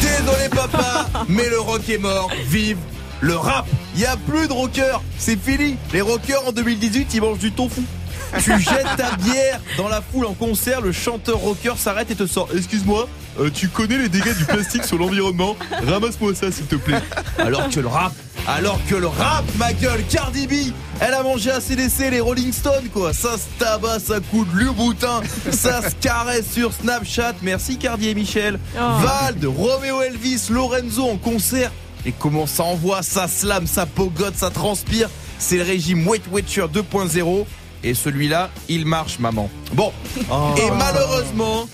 Désolé papa, mais le rock est mort. Vive le rap. Il n'y a plus de rockers. C'est fini. Les rockers en 2018, ils mangent du tofu. <laughs> tu jettes ta bière dans la foule en concert, le chanteur rocker s'arrête et te sort Excuse-moi, euh, tu connais les dégâts du plastique sur l'environnement? Ramasse-moi ça s'il te plaît. Alors que le rap, alors que le rap, ma gueule, Cardi B, elle a mangé à CDC les Rolling Stones quoi. Ça se tabac, ça coule l'uboutin. ça se caresse sur Snapchat. Merci Cardi et Michel. Oh. Vald, Romeo Elvis, Lorenzo en concert. Et comment ça envoie, ça slame, ça pogote, ça transpire. C'est le régime Weight Watcher 2.0. Et celui-là, il marche, maman. Bon, et malheureusement,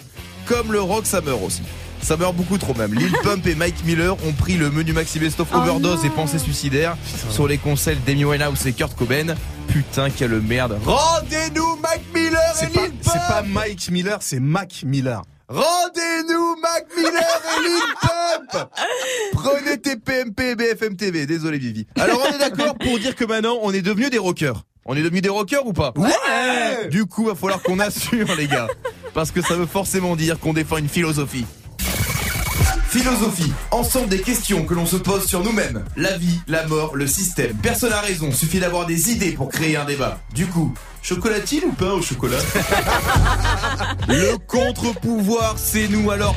comme le rock, ça meurt aussi. Ça meurt beaucoup trop même. Lil <laughs> Pump et Mike Miller ont pris le menu Maxi Best of Oh Overdose et Pensée suicidaire sur les conseils d'Amy Winehouse et Kurt Cobain. Putain, quelle merde. Rendez-nous Mike Miller et pas, Lil Pump c'est pas Mike Miller, c'est Mac Miller. Rendez-nous Mac Miller et Lil Pump Prenez tes PMP et BFM TV. Désolé Vivi. Alors on est d'accord pour dire que maintenant on est devenus des rockers. On est devenus des rockers ou pas? Ouais Du coup, va falloir qu'on assure les gars. Parce que ça veut forcément dire qu'on défend une philosophie. Philosophie, ensemble des questions que l'on se pose sur nous-mêmes. La vie, la mort, le système. Personne n'a raison, suffit d'avoir des idées pour créer un débat. Du coup, chocolatine ou pain au chocolat? <laughs> Le contre-pouvoir, c'est nous alors.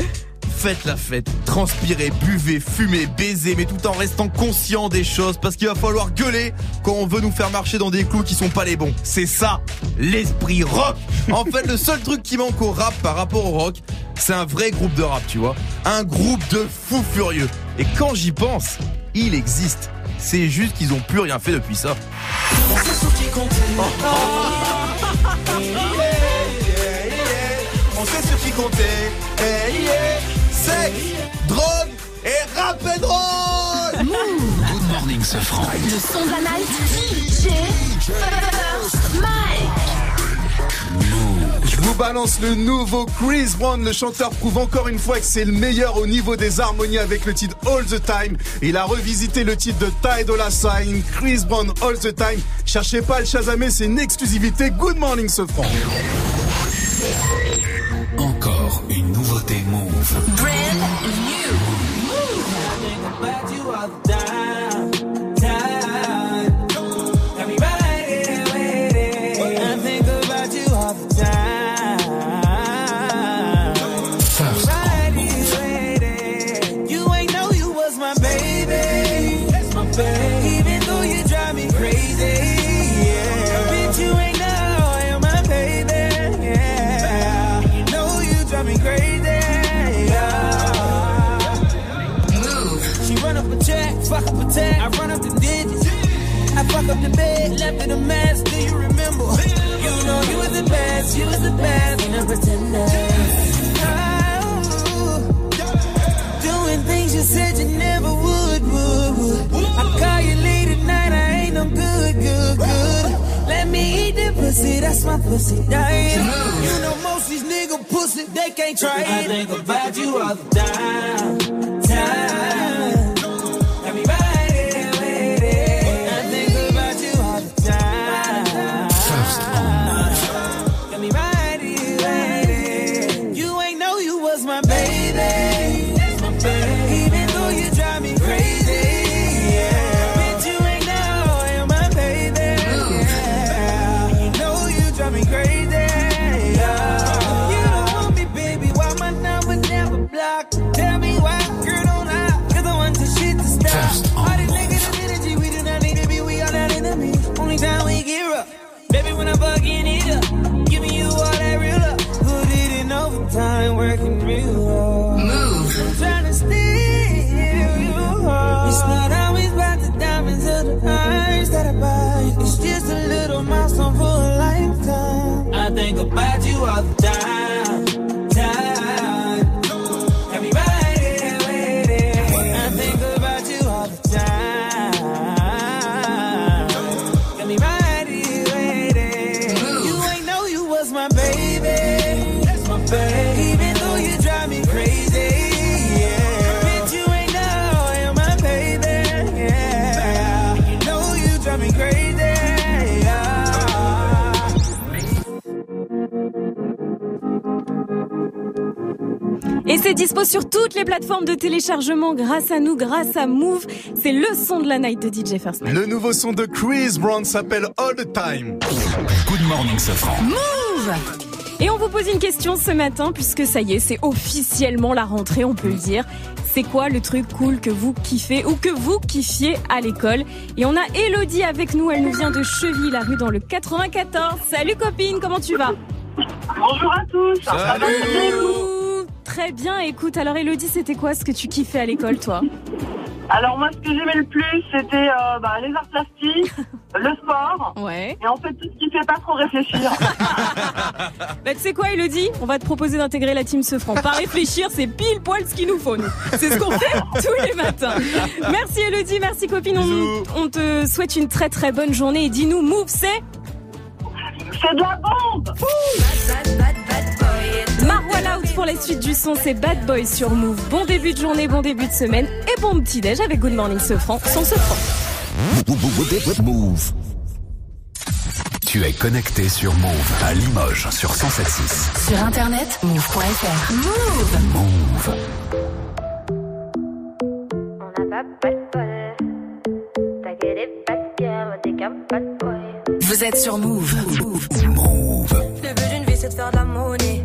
Faites la fête, transpirez, buvez, fumez, baisez, mais tout en restant conscient des choses, parce qu'il va falloir gueuler quand on veut nous faire marcher dans des clous qui sont pas les bons. C'est ça, l'esprit rock. En <laughs> fait, le seul truc qui manque au rap par rapport au rock, c'est un vrai groupe de rap, tu vois. Un groupe de fous furieux. Et quand j'y pense, il existe. C'est juste qu'ils ont plus rien fait depuis ça. <laughs> On sait sur qui compter. Hey, yeah. Sexe, drogue et rap and roll. Good morning, ce franc. Le son de la night. DJ First Mike. Je vous balance le nouveau Chris Brown. Le chanteur prouve encore une fois que c'est le meilleur au niveau des harmonies avec le titre All the Time. Il a revisité le titre de Ty Dolla Sign, Chris Brown All the Time. Cherchez pas à le chasamer, c'est une exclusivité. Good morning, ce franc. Encore une nouveauté Move. In a mess. Do you remember? You know you was the best, you was the best. Ain't no pretender. Doing things you said you never would, would. I call you late at night, I ain't no good, good, good. Let me eat the pussy, that's my pussy diet. You know most these nigga pussy, they can't try it. I think about you all the time. You all c'est dispo sur toutes les plateformes de téléchargement grâce à nous, grâce à Move. C'est le son de la night de DJ First Mike. Le nouveau son de Chris Brown s'appelle All the Time. Good morning, Safran. Move Et on vous pose une question ce matin, puisque ça y est, c'est officiellement la rentrée, on peut le dire. C'est quoi le truc cool que vous kiffez ou que vous kiffiez à l'école? Et on a Elodie avec nous, elle nous vient de Cheville-la-Rue dans le 94. Salut copine, comment tu vas? Bonjour à tous. Salut Très bien, écoute, alors Elodie, c'était quoi ce que tu kiffais à l'école toi? Alors moi, ce que j'aimais le plus, c'était euh, bah, les arts plastiques, <laughs> le sport. Ouais. Et en fait, tout ce qui fait pas trop réfléchir. <laughs> Bah tu sais quoi Elodie? On va te proposer d'intégrer la team Sefran. Pas réfléchir, c'est pile poil ce qu'il nous faut nous. C'est ce qu'on fait <laughs> tous les matins. Merci Elodie, merci copine. On, on te souhaite une très très bonne journée et dis-nous Move c'est C'est de la bombe pour la suite du son, c'est Bad Boy sur Move. Bon début de journée, bon début de semaine et bon petit déj avec Good Morning Sefran, son Sefran. Move. Tu es connecté sur Move à Limoges sur 107.6. Sur internet, move.fr. Move Move. Vous êtes sur Move. Le but d'une vie c'est de faire de la monnaie.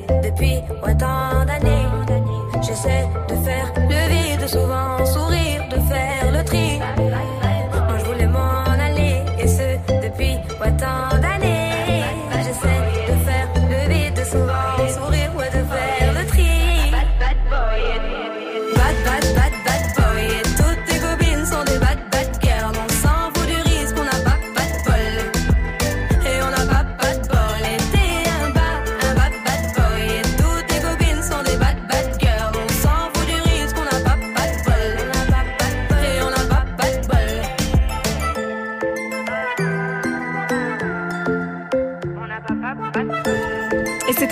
depuis autant d'années. J'essaie de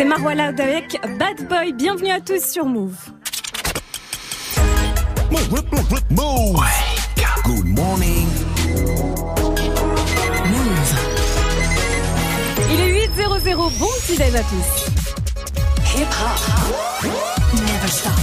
Marwa Loud avec Bad Boy. Bienvenue à tous sur Move. Move. Good morning. Il est 8.00. Bon petit déj à tous. Hip hop. Never stop.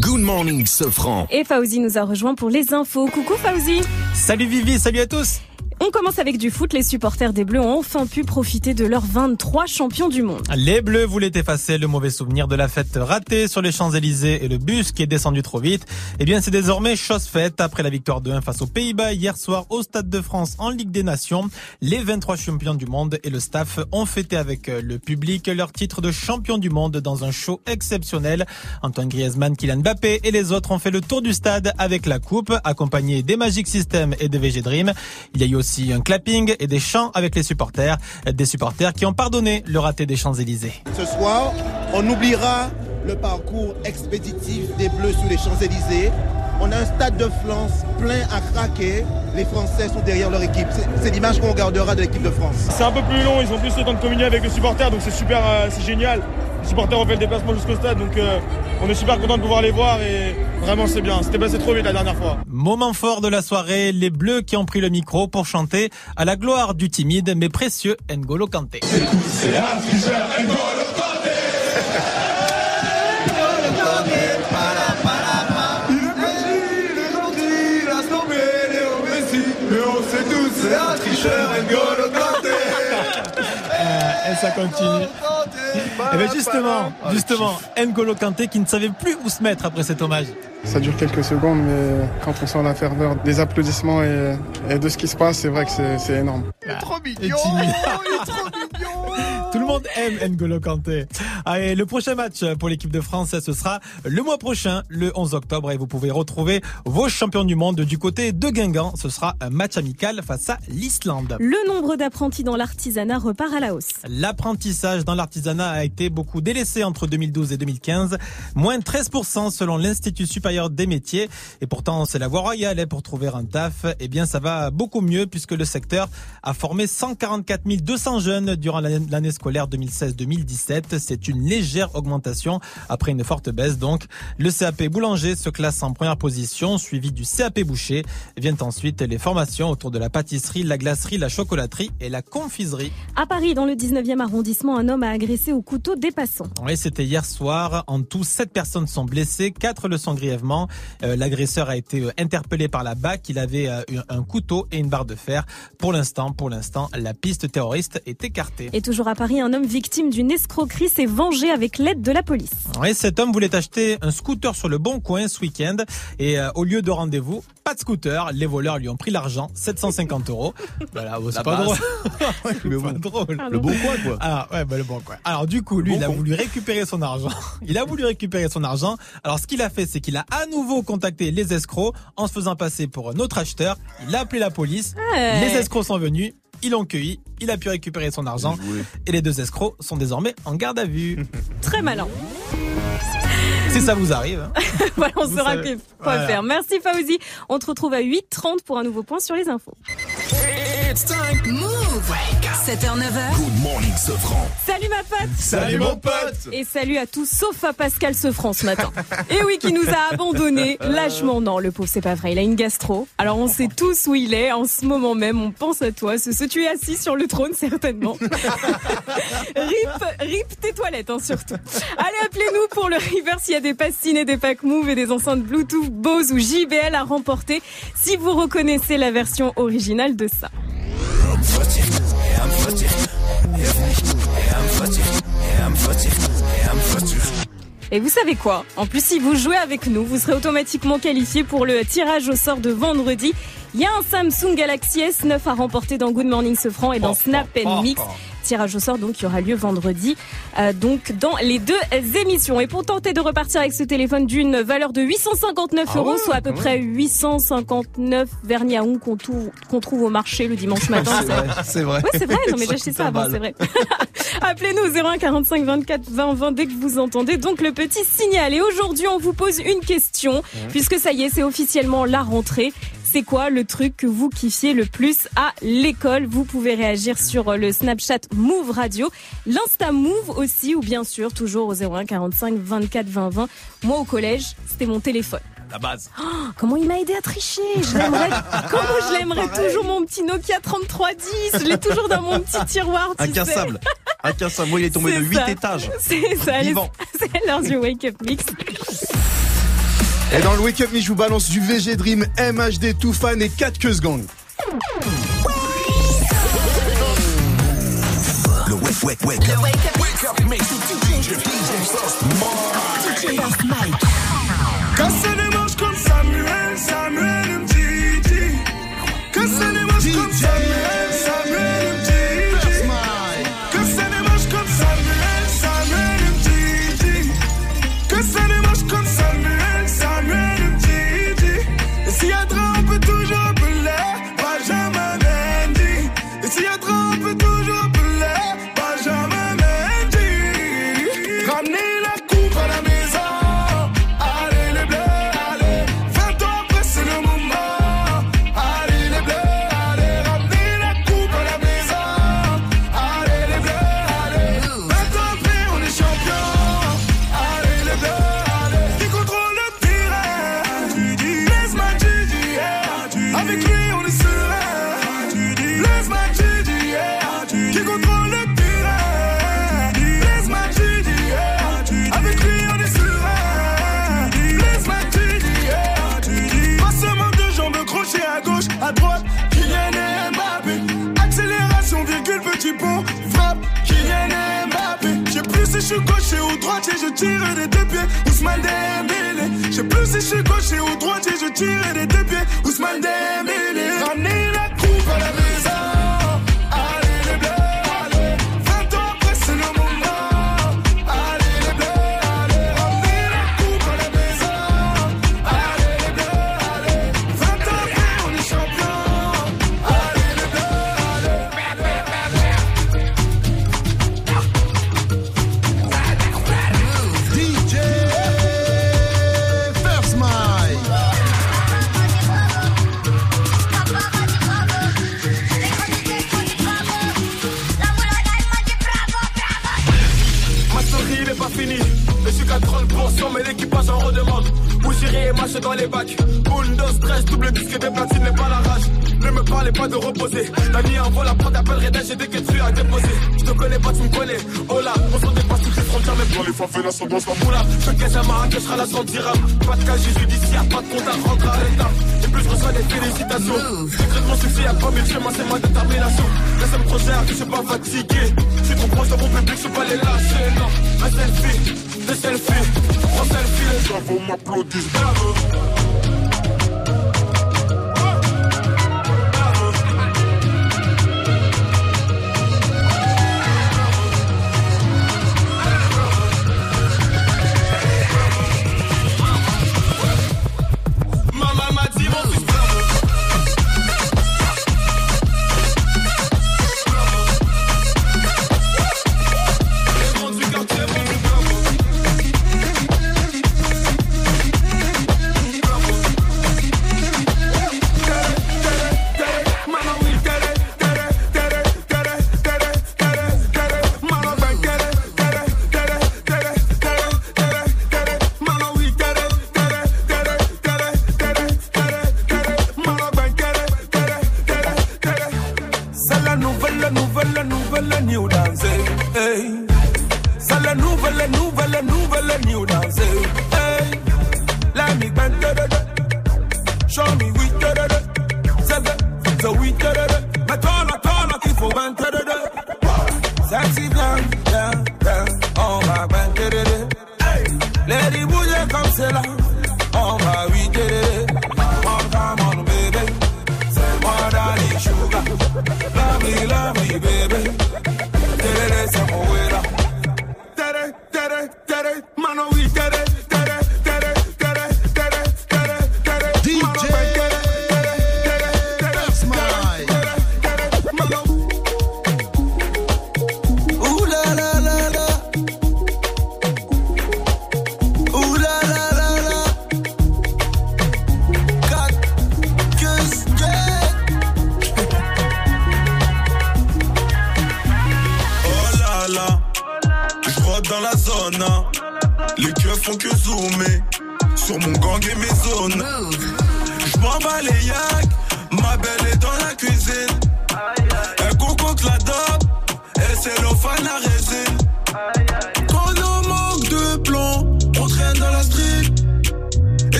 Good morning, Sofran. Et Fauzi nous a rejoint pour les infos. Coucou Fauzi. Salut Vivi, salut à tous. On commence avec du foot. Les supporters des Bleus ont enfin pu profiter de leurs 23 champions du monde. Les Bleus voulaient effacer le mauvais souvenir de la fête ratée sur les Champs-Élysées et le bus qui est descendu trop vite. Eh bien, c'est désormais chose faite après la victoire de 1 face aux Pays-Bas hier soir au Stade de France en Ligue des Nations. Les 23 champions du monde et le staff ont fêté avec le public leur titre de champion du monde dans un show exceptionnel. Antoine Griezmann, Kylian Mbappé et les autres ont fait le tour du stade avec la coupe, accompagnés des Magic System et des VG Dream. Il y a eu aussi un clapping et des chants avec les supporters, des supporters qui ont pardonné le raté des Champs-Élysées. Ce soir, on oubliera le parcours expéditif des Bleus sous les Champs-Élysées. On a un stade de France plein à craquer. Les Français sont derrière leur équipe. C'est- C'est l'image qu'on gardera de l'équipe de France. C'est un peu plus long, ils ont plus le temps de communier avec les supporters, donc c'est super, euh, c'est génial. Les supporters ont fait le déplacement jusqu'au stade, donc euh, on est super content de pouvoir les voir et vraiment c'est bien. C'était passé trop vite la dernière fois. Moment fort de la soirée, les Bleus qui ont pris le micro pour chanter à la gloire du timide mais précieux N'Golo Kanté. N'Golo <laughs> Et ça continue. Et bien justement, justement, N'Golo Kanté qui ne savait plus où se mettre après cet hommage. Ça dure quelques secondes, mais quand on sent la ferveur des applaudissements et, et de ce qui se passe, c'est vrai que c'est- énorme. trop Et timide. Tout le monde aime N'Golo Kanté. Allez, le prochain match pour l'équipe de France, ce sera le mois prochain, le 11 octobre, et vous pouvez retrouver vos champions du monde du côté de Guingamp. Ce sera un match amical face à l'Islande. Le nombre d'apprentis dans l'artisanat repart à la hausse. L'apprentissage dans l'artisanat a été beaucoup délaissé entre 2012 et 2015, moins 13% selon l'Institut supérieur des métiers. Et pourtant, c'est la voie royale hein, pour trouver un taf. Eh bien, ça va beaucoup mieux puisque le secteur a formé 144 200 jeunes durant l'année l'année scolaire 2016-2017. C'est une légère augmentation après une forte baisse. Donc, le CAP boulanger se classe en première position, suivi du CAP boucher. Viennent ensuite les formations autour de la pâtisserie, la glacerie, la chocolaterie et la confiserie. À Paris, dans le 19e arrondissement, un homme a agressé au couteau des passants. Oui, c'était hier soir. En tout, sept personnes sont blessées, quatre le sont grièvement. Euh, L'agresseur a été euh, interpellé par la BAC. Il avait euh, un un couteau et une barre de fer. Pour l'instant, pour l'instant, la piste terroriste est écartée. Et toujours à Paris, un homme victime d'une escroquerie s'est vengé avec l'aide de la police. Oui, cet homme voulait acheter un scooter sur le bon coin ce week-end et euh, au lieu de rendez-vous, pas de scooter. Les voleurs lui ont pris l'argent, 750 euros. <laughs> Voilà, oh, c'est pas drôle. <laughs> <laughs> c'est pas drôle. Le bon coin, quoi. Ah ouais, bah, le bon coin. Alors du coup, lui, il a voulu récupérer son argent. Il a voulu récupérer son argent. Alors ce qu'il a fait, c'est qu'il a à nouveau contacté les escrocs en se faisant passer pour un autre acheteur. Il a appelé la police. Ouais. Les escrocs sont venus. Ils l'ont cueilli, il a pu récupérer son argent et les deux escrocs sont désormais en garde à vue. <laughs> Très malin. si ça vous arrive. hein. <laughs> voilà, on Vous saura savez. quoi Voilà. faire. Merci Fauzi. On te retrouve à 8h30 pour un nouveau point sur les infos. Move 7h, 9h. Good morning, Sofran. Salut ma pote Salut, mon pote. Et salut à tous sauf à Pascal Sefranc ce matin. Et oui, qui nous a abandonnés <laughs> lâchement. Non, le pauvre, c'est pas vrai. Il a une gastro. Alors on sait tous où il est. En ce moment même, on pense à toi. Ce, ce tu es assis sur le trône, certainement. <laughs> rip, rip tes toilettes, hein, surtout. Allez, appelez-nous pour le river s'il y a des passes ciné, des packs move et des enceintes Bluetooth Bose ou JBL à remporter si vous reconnaissez la version originale de ça. Et vous savez quoi? En plus, si vous jouez avec nous, vous serez automatiquement qualifié pour le tirage au sort de vendredi. Il y a un Samsung Galaxy S9 à remporter dans Good Morning Sofran et dans Snap Mix. Tirage au sort donc qui aura lieu vendredi, euh, donc dans les deux émissions. Et pour tenter de repartir avec ce téléphone d'une valeur de 859 Ah euros, ouais, soit à peu près 859 vernis à ongles qu'on trou- qu'on trouve au marché le dimanche matin. C'est vrai. Ouais, c'est vrai. Non, mais j'ai <laughs> acheté ça avant, c'est vrai. <laughs> Appelez-nous 01 45 24 20 20 dès que vous entendez donc le petit signal. Et aujourd'hui, on vous pose une question, puisque ça y est, c'est officiellement la rentrée. C'est quoi le truc que vous kiffiez le plus à l'école? Vous pouvez réagir sur euh, le Snapchat Move Radio, l'Insta Move aussi, ou bien sûr toujours au 01 45 24 20 20. Moi au collège, c'était mon téléphone. La base. Oh, comment il m'a aidé à tricher? Je l'aimerais. comment je l'aimerais toujours mon petit Nokia 3310 Je l'ai toujours dans mon petit tiroir. Tu Incassable. sais. Incassable. Moi, il est tombé de 8 ça. étages. C'est ça. C'est l'heure du Wake Up Mix. Et dans le Wake Up Me, je vous balance du VG Dream, MHD, Toufan et 4 Queues Gang. Le wake, wake, wake up. Wake up, make DJ, DJ First Mike. Casse les manches comme Samuel, Samuel Mtiti. Casse les manches comme Samuel, Samuel je suis gaucher ou droitier, je tire des deux pieds. Ousmane Dembélé. Je sais plus si je suis gaucher ou droitier, je tire des Pas de casier judiciaire, pas de compte à rendre à l'État. Et plus je reçois des félicitations. Secret de mon succès, y'a pas mes chemins, c'est ma détermination. La sème trop cher, je suis pas fatigué. Je suis trop proche de mon public, je vais pas les lâcher. Non, un selfie, des selfies, trois selfies, les gens vont m'applaudir.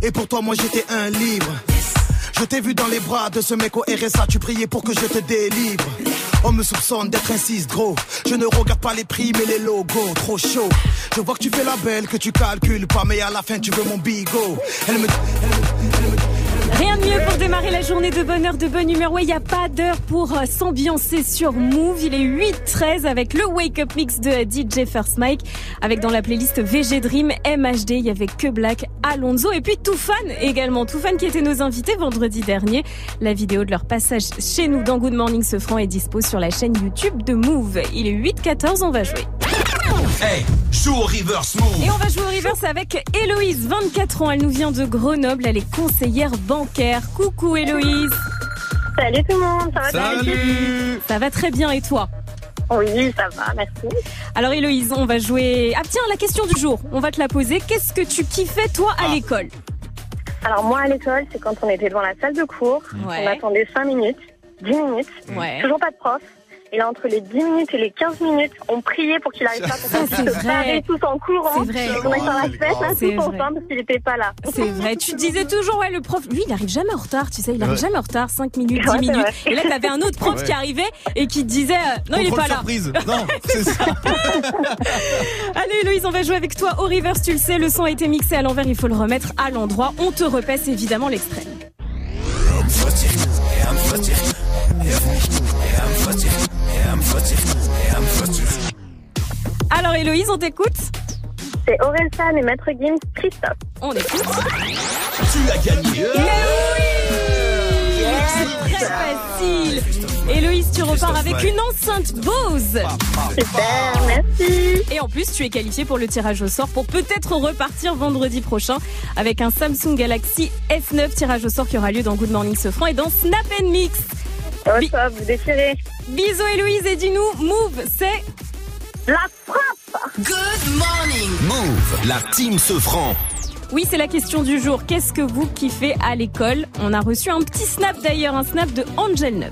Et pour toi, moi, j'étais un livre. Je t'ai vu dans les bras de ce mec au RSA, tu priais pour que je te délivre. On me soupçonne d'être 6 gros. Je ne regarde pas les prix, mais les logos, trop chaud. Je vois que tu fais la belle, que tu calcules pas, mais à la fin, tu veux mon bigot. Elle me, Rien de mieux pour démarrer la journée de bonheur, de bonne humeur. Ouais, il n'y a pas d'heure pour euh, s'ambiancer sur Move. Il est 8-13 avec le Wake Up Mix de DJ First Mike. Avec dans la playlist VG Dream, MHD, il y avait que Black, Alonso et puis Toufan également. Toufan qui étaient nos invités vendredi dernier. La vidéo de leur passage chez nous dans Good Morning Sofran est dispo sur la chaîne YouTube de Move. Il est 8-14, on va jouer. Hey, joue au reverse move. Et on va jouer au reverse avec Héloïse, 24 ans. Elle nous vient de Grenoble. Elle est conseillère bancaire. Coucou Héloïse. Salut tout le monde, ça va bien Ça va très bien et toi? Oui, ça va, merci. Alors Héloïse, on va jouer... Ah tiens, la question du jour, on va te la poser. Qu'est-ce que tu kiffais toi Ah. à l'école? Alors moi à l'école, c'est quand on était devant la salle de cours, Ouais. on attendait 5 minutes, 10 minutes, Ouais. toujours pas de prof. Et là, entre les 10 minutes et les 15 minutes, on priait pour qu'il arrive pas pour qu'on c'est se barrer tous en courant. C'est vrai. On est dans la fête, là, C'est tous vrai. ensemble parce qu'il était pas là. C'est vrai, tu disais toujours, ouais, le prof, lui, il arrive jamais en retard, tu sais, il arrive Ouais. jamais en retard, 5 minutes, 10 Ouais, c'est minutes. vrai. Et là, t'avais un autre prof Ouais. qui arrivait et qui te disait, euh, non, il est pas là. surprise. Non, <laughs> c'est ça. <laughs> Allez, Héloïse, on va jouer avec toi au reverse, tu le sais, le son a été mixé à l'envers, il faut le remettre à l'endroit. On te repasse évidemment l'extrait. Alors, Héloïse, on t'écoute C'est Orelsan et Maître Gims, Christophe. On écoute. Tu as gagné. C'est très facile. Héloïse, tu repars avec une enceinte Bose. Super, merci. Et en plus, tu es qualifié pour le tirage au sort pour peut-être repartir vendredi prochain avec un Samsung Galaxy S9 tirage au sort qui aura lieu dans Good Morning Sofran et dans Snap and Oh, top, vous déchirez. Bisous Héloïse et dis-nous, Move, c'est la frappe. Good morning. Move, la team se franc. Oui, c'est la question du jour. Qu'est-ce que vous kiffez à l'école? On a reçu un petit snap d'ailleurs, un snap de Angel 9.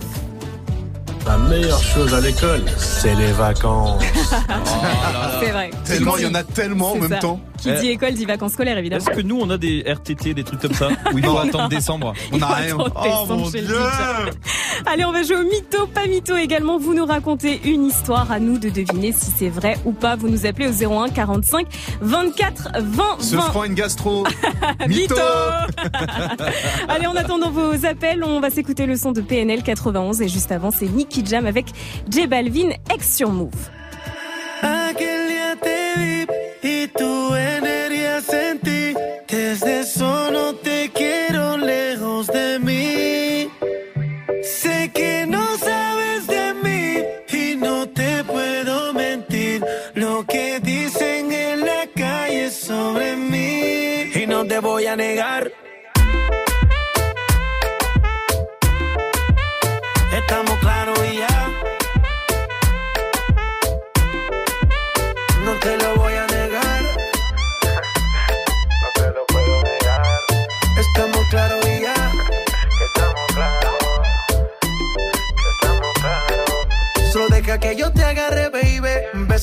La meilleure chose à l'école, c'est les vacances. <laughs> C'est vrai. Tellement, il y en a tellement en même ça. temps. Qui dit école dit vacances scolaires évidemment. Est-ce que nous, on a des RTT, des trucs comme ça Où il faut attendre décembre? On n'a rien. Oh mon dieu. Allez, on va jouer au mytho, pas mytho également. Vous nous racontez une histoire, à nous de deviner si c'est vrai ou pas. Vous nous appelez au 01 45 24 20 Se 20. prend une gastro. <laughs> Mytho Allez, en attendant vos appels, on va s'écouter le son de PNL 91 et juste avant, c'est Nicky Jam avec J Balvin, ex sur Move.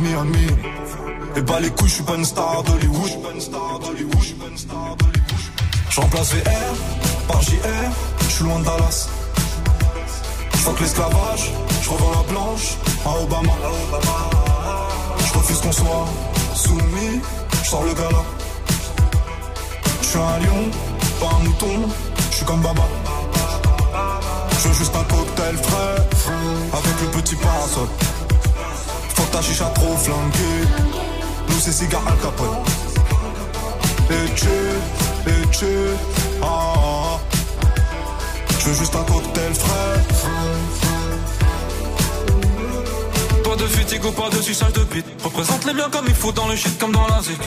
Miami. Et pas les couilles, je suis pas une star de de bite. Représente les biens comme il faut dans le shit comme dans la zik.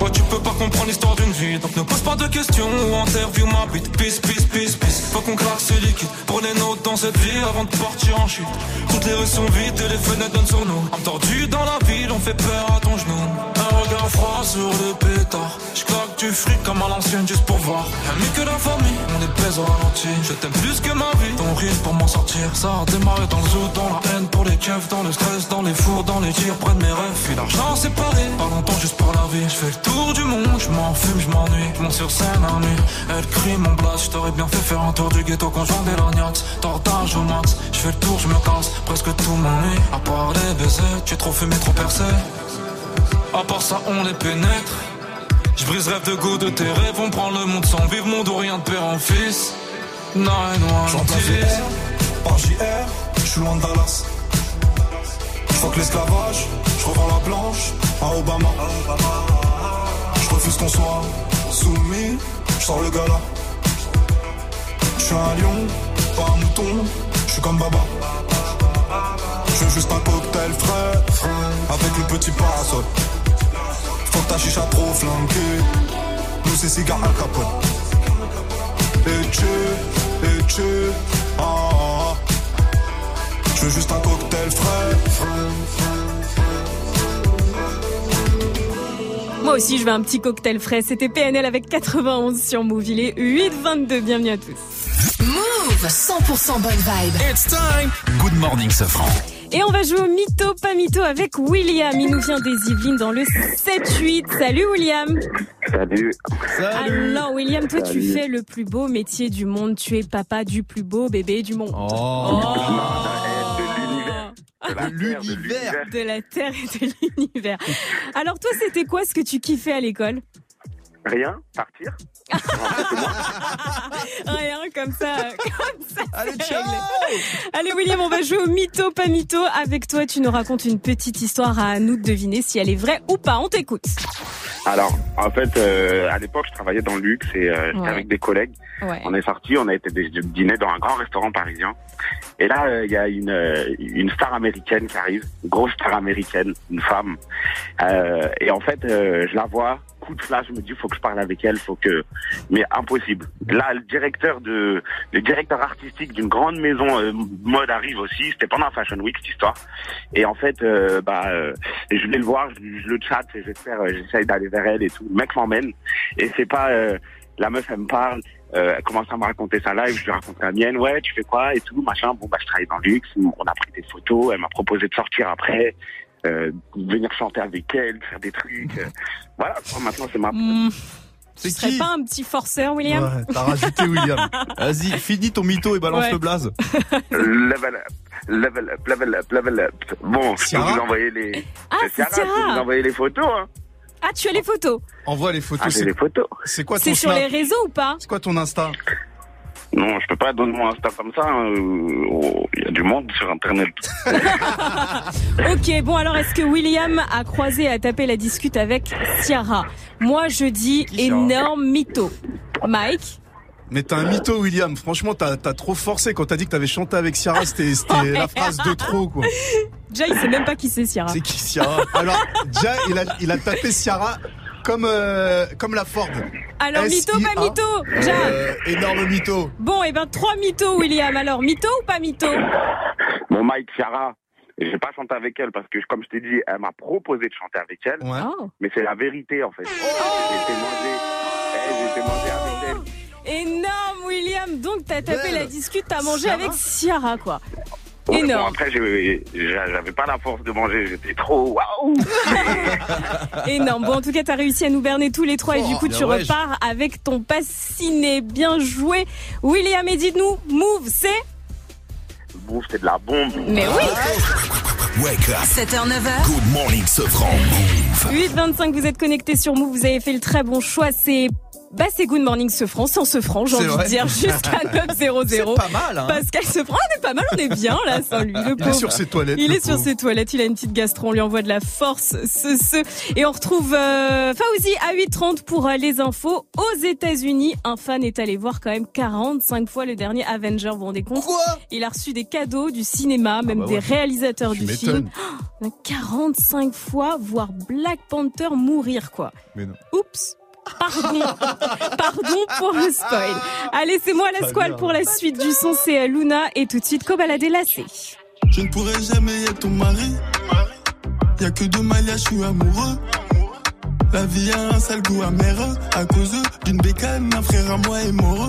Ouais, tu peux pas comprendre l'histoire d'une vie. Donc ne pose pas de questions ou interview ma bite. Peace, peace, peace, peace. Faut qu'on claque ce liquide. Prenez note dans cette vie avant de partir en chute. Toutes les rues sont vides et les fenêtres donnent sur nous. En tordu dans la ville, on fait peur à ton genou. Un regard froid sur le pétard. Je claque du fric comme à l'ancienne juste pour voir. Mieux que la famille, on est pèse au ralenti. Je t'aime plus que ma vie. Ton rire pour m'en sortir. Ça a démarré dans le zoo, dans la haine pour les keufs, dans le stress, dans les fours, dans les tirs, près mes rêves. Puis l'argent séparé, pas longtemps juste pour la vie. Je fais le tour du monde, je m'en fume, je m'ennuie. Je monte sur scène à nuit, elle crie mon blast. Je t'aurais bien fait faire un tour du ghetto quand j'en des lorgnax. Tortage au max, je fais le tour, je me casse. Presque tout m'ennuie, à part les baisers. Tu es trop fumé, trop percé. À part ça, on les pénètre. Je brise rêve de go de tes rêves, on prend le monde sans vivre, monde ou rien de père en fils. Nine one, VR par JR, je suis loin de Dallas. Je fuck l'esclavage, je revends la blanche à Obama. refuse qu'on soit soumis. Je sors le gala. Je suis un lion, pas un mouton. Je suis comme Baba. Je veux juste un cocktail frais, avec le petit parasol. Faut que ta chicha trop flanquée. Nous c'est cigare à capote. Et tu, et tu, ah, ah, ah. Je veux juste un cocktail frais. Moi aussi, je veux un petit cocktail frais. C'était PNL avec 91 sur Move. Il est 8h22. Bienvenue à tous. Move 100% bonne vibe. It's time. Good morning, Sofran. Et on va jouer au mytho, pas mytho avec William. Il nous vient des Yvelines dans le 7-8. Salut William. Salut. Alors William, toi tu fais le plus beau métier du monde. Tu es papa du plus beau bébé du monde. Oh. De l'univers. De la Terre et de l'univers. Alors toi, c'était quoi ce que tu kiffais à l'école? Rien, partir. <laughs> Rien, comme ça. Comme ça Allez, Allez, William, on va jouer au mytho, pas mytho. Avec toi, tu nous racontes une petite histoire à nous de deviner si elle est vraie ou pas. On t'écoute. Alors, en fait, euh, à l'époque, je travaillais dans le luxe et euh, j'étais Ouais. avec des collègues. Ouais. On est sortis, on a été dîner dans un grand restaurant parisien. Et là, euh, il y a une, euh, une star américaine qui arrive, une grosse star américaine, une femme. Euh, et en fait, euh, je la vois, coup de flash, je me dis, faut que je parle avec elle, faut que... Mais impossible. Là, le directeur de, le directeur artistique d'une grande maison euh, mode arrive aussi. C'était pendant Fashion Week cette histoire. Et en fait, euh, bah, euh, je vais le voir, je, le chatte, et j'espère, euh, j'essaye d'aller vers elle et tout. Le mec m'emmène. Et c'est pas, euh, la meuf, elle me parle, euh, elle commence à me raconter sa live, je lui raconte la mienne, ouais, tu fais quoi et tout, machin. Bon, bah, je travaille dans luxe, on a pris des photos, elle m'a proposé de sortir après, euh, de venir chanter avec elle, de faire des trucs. euh. <laughs> voilà, quoi, maintenant, c'est ma Hmm. Tu serais pas un petit forceur, William Ouais, t'as rajouté William. <laughs> Vas-y, finis ton mytho et balance Ouais. le blaze. level up, level up, level up, level up. Bon, je vous envoyer les, Ah, C'est vous envoyer les photos, hein. Ah, tu as les photos Envoie les photos. Ah, les photos. C'est quoi ton C'est sur les réseaux ou pas C'est quoi ton Insta Non, je peux pas donner mon Insta comme ça. hein. Euh, oh, Il y a du monde sur Internet. <laughs> Ok, bon alors est-ce que William a croisé et a tapé la discute avec Ciara? Moi je dis énorme mytho. Mike? Mais t'es un mytho, William. Franchement, t'as t'as trop forcé quand t'as dit que t'avais chanté avec Ciara. C'était c'était la phrase de trop, quoi. <laughs> Déjà il sait même pas qui c'est Ciara. C'est qui Ciara? Alors, déjà, il a, il a tapé Ciara comme, euh, comme la Ford. Alors mytho pas mytho Ja. Euh, Énorme mytho. Bon et ben trois mythos William. Alors mytho ou pas mytho Mon Mike Ciara, j'ai pas chanté avec elle parce que, comme je t'ai dit, elle m'a proposé de chanter avec elle. Oh. Mais c'est la vérité, en fait. J'ai été mangé. eh, J'ai été mangé avec elle. Énorme William. Donc t'as tapé Belle. la discute, t'as mangé avec Ciara quoi. Ouais, bon, Énorme. après, j'ai- j'avais pas la force de manger. J'étais trop waouh. <laughs> Énorme. Bon, en tout cas, t'as réussi à nous berner tous les trois et du coup, bien tu ouais, repars avec ton pass ciné. Bien joué. William, et dites-nous, Move, c'est Bon, c'était de la bombe. Mais oui. Wake up. 7h, 9h. Good morning, Sofran. Move. 8h25, vous êtes connectés sur Move. Vous avez fait le très bon choix. C'est bah c'est Good Morning Sefran, sans Sefran, j'ai envie de dire, jusqu'à <laughs> 9-0-0. C'est pas mal, hein. Pascal Sefran, on est pas mal, on est bien là sans lui, le Il est sur ses toilettes, Il est sur ses toilettes, il a une petite gastro, on lui envoie de la force, ce, ce. Et on retrouve euh, Fauzi à 8h30 pour euh, les infos. Aux États-Unis, un fan est allé voir quand même 45 fois le dernier Avenger, vous vous rendez compte? Il a reçu des cadeaux du cinéma, même bah des réalisateurs Tu du film. Oh, 45 fois voir Black Panther mourir, quoi. Mais non. Oups. Pardon, pardon pour le spoil. Allez, c'est moi la squale pour la suite du son, c'est Luna et tout de suite Kobalade lacé. Je ne pourrai jamais être ton mari. Y'a que deux maillages, je suis amoureux. La vie a un sale goût amer à cause d'une bécane, un frère à moi est mort.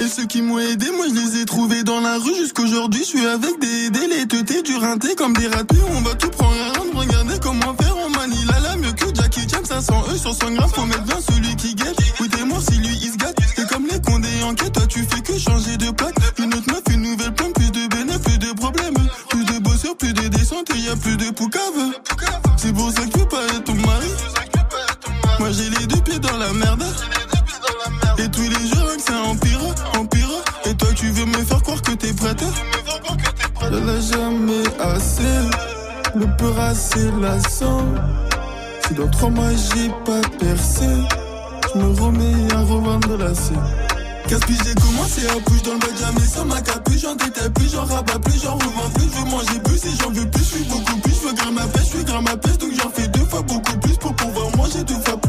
Et ceux qui m'ont aidé, moi je les ai trouvés dans la rue jusqu'aujourd'hui. Je suis avec des délétetés, du rinté comme des ratés. On va tout prendre round, regardez comment faire en Manila. Là, mieux que Jackie Chan, 500 E sur 100 grammes. Faut mettre bien celui qui guette. Mort si lui il se gâte. C'est comme les condés en quête, toi tu fais que changer de plaque. Une autre meuf, une nouvelle plante, plus de bénéfices, plus de problèmes. Plus de bosseurs, plus de descente et y a plus de poucave. C'est pour ça que tu veux pas être ton mari. Moi j'ai les deux pieds dans la merde. Et tous les jours que ça empire, empire. Et toi tu veux me faire croire que t'es prête Je l'ai jamais assez, le peur assez lassant. Si dans trois mois j'ai pas percé, je me remets à revendre la scène. Casse-pied, j'ai commencé à bouger dans le bac, jamais sans ma capuche. J'en détaille plus, j'en rabats plus, j'en revends plus. Je veux manger plus et j'en veux plus, je suis beaucoup plus. Je veux grimper ma pêche, je suis grimper ma pêche, donc j'en fais deux fois beaucoup plus pour pouvoir manger deux fois plus.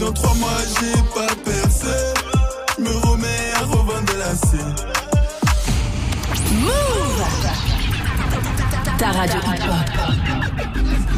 Dans trois mois j'ai pas percé. Je me remets à revendre la. Move Ta radio hip-hop.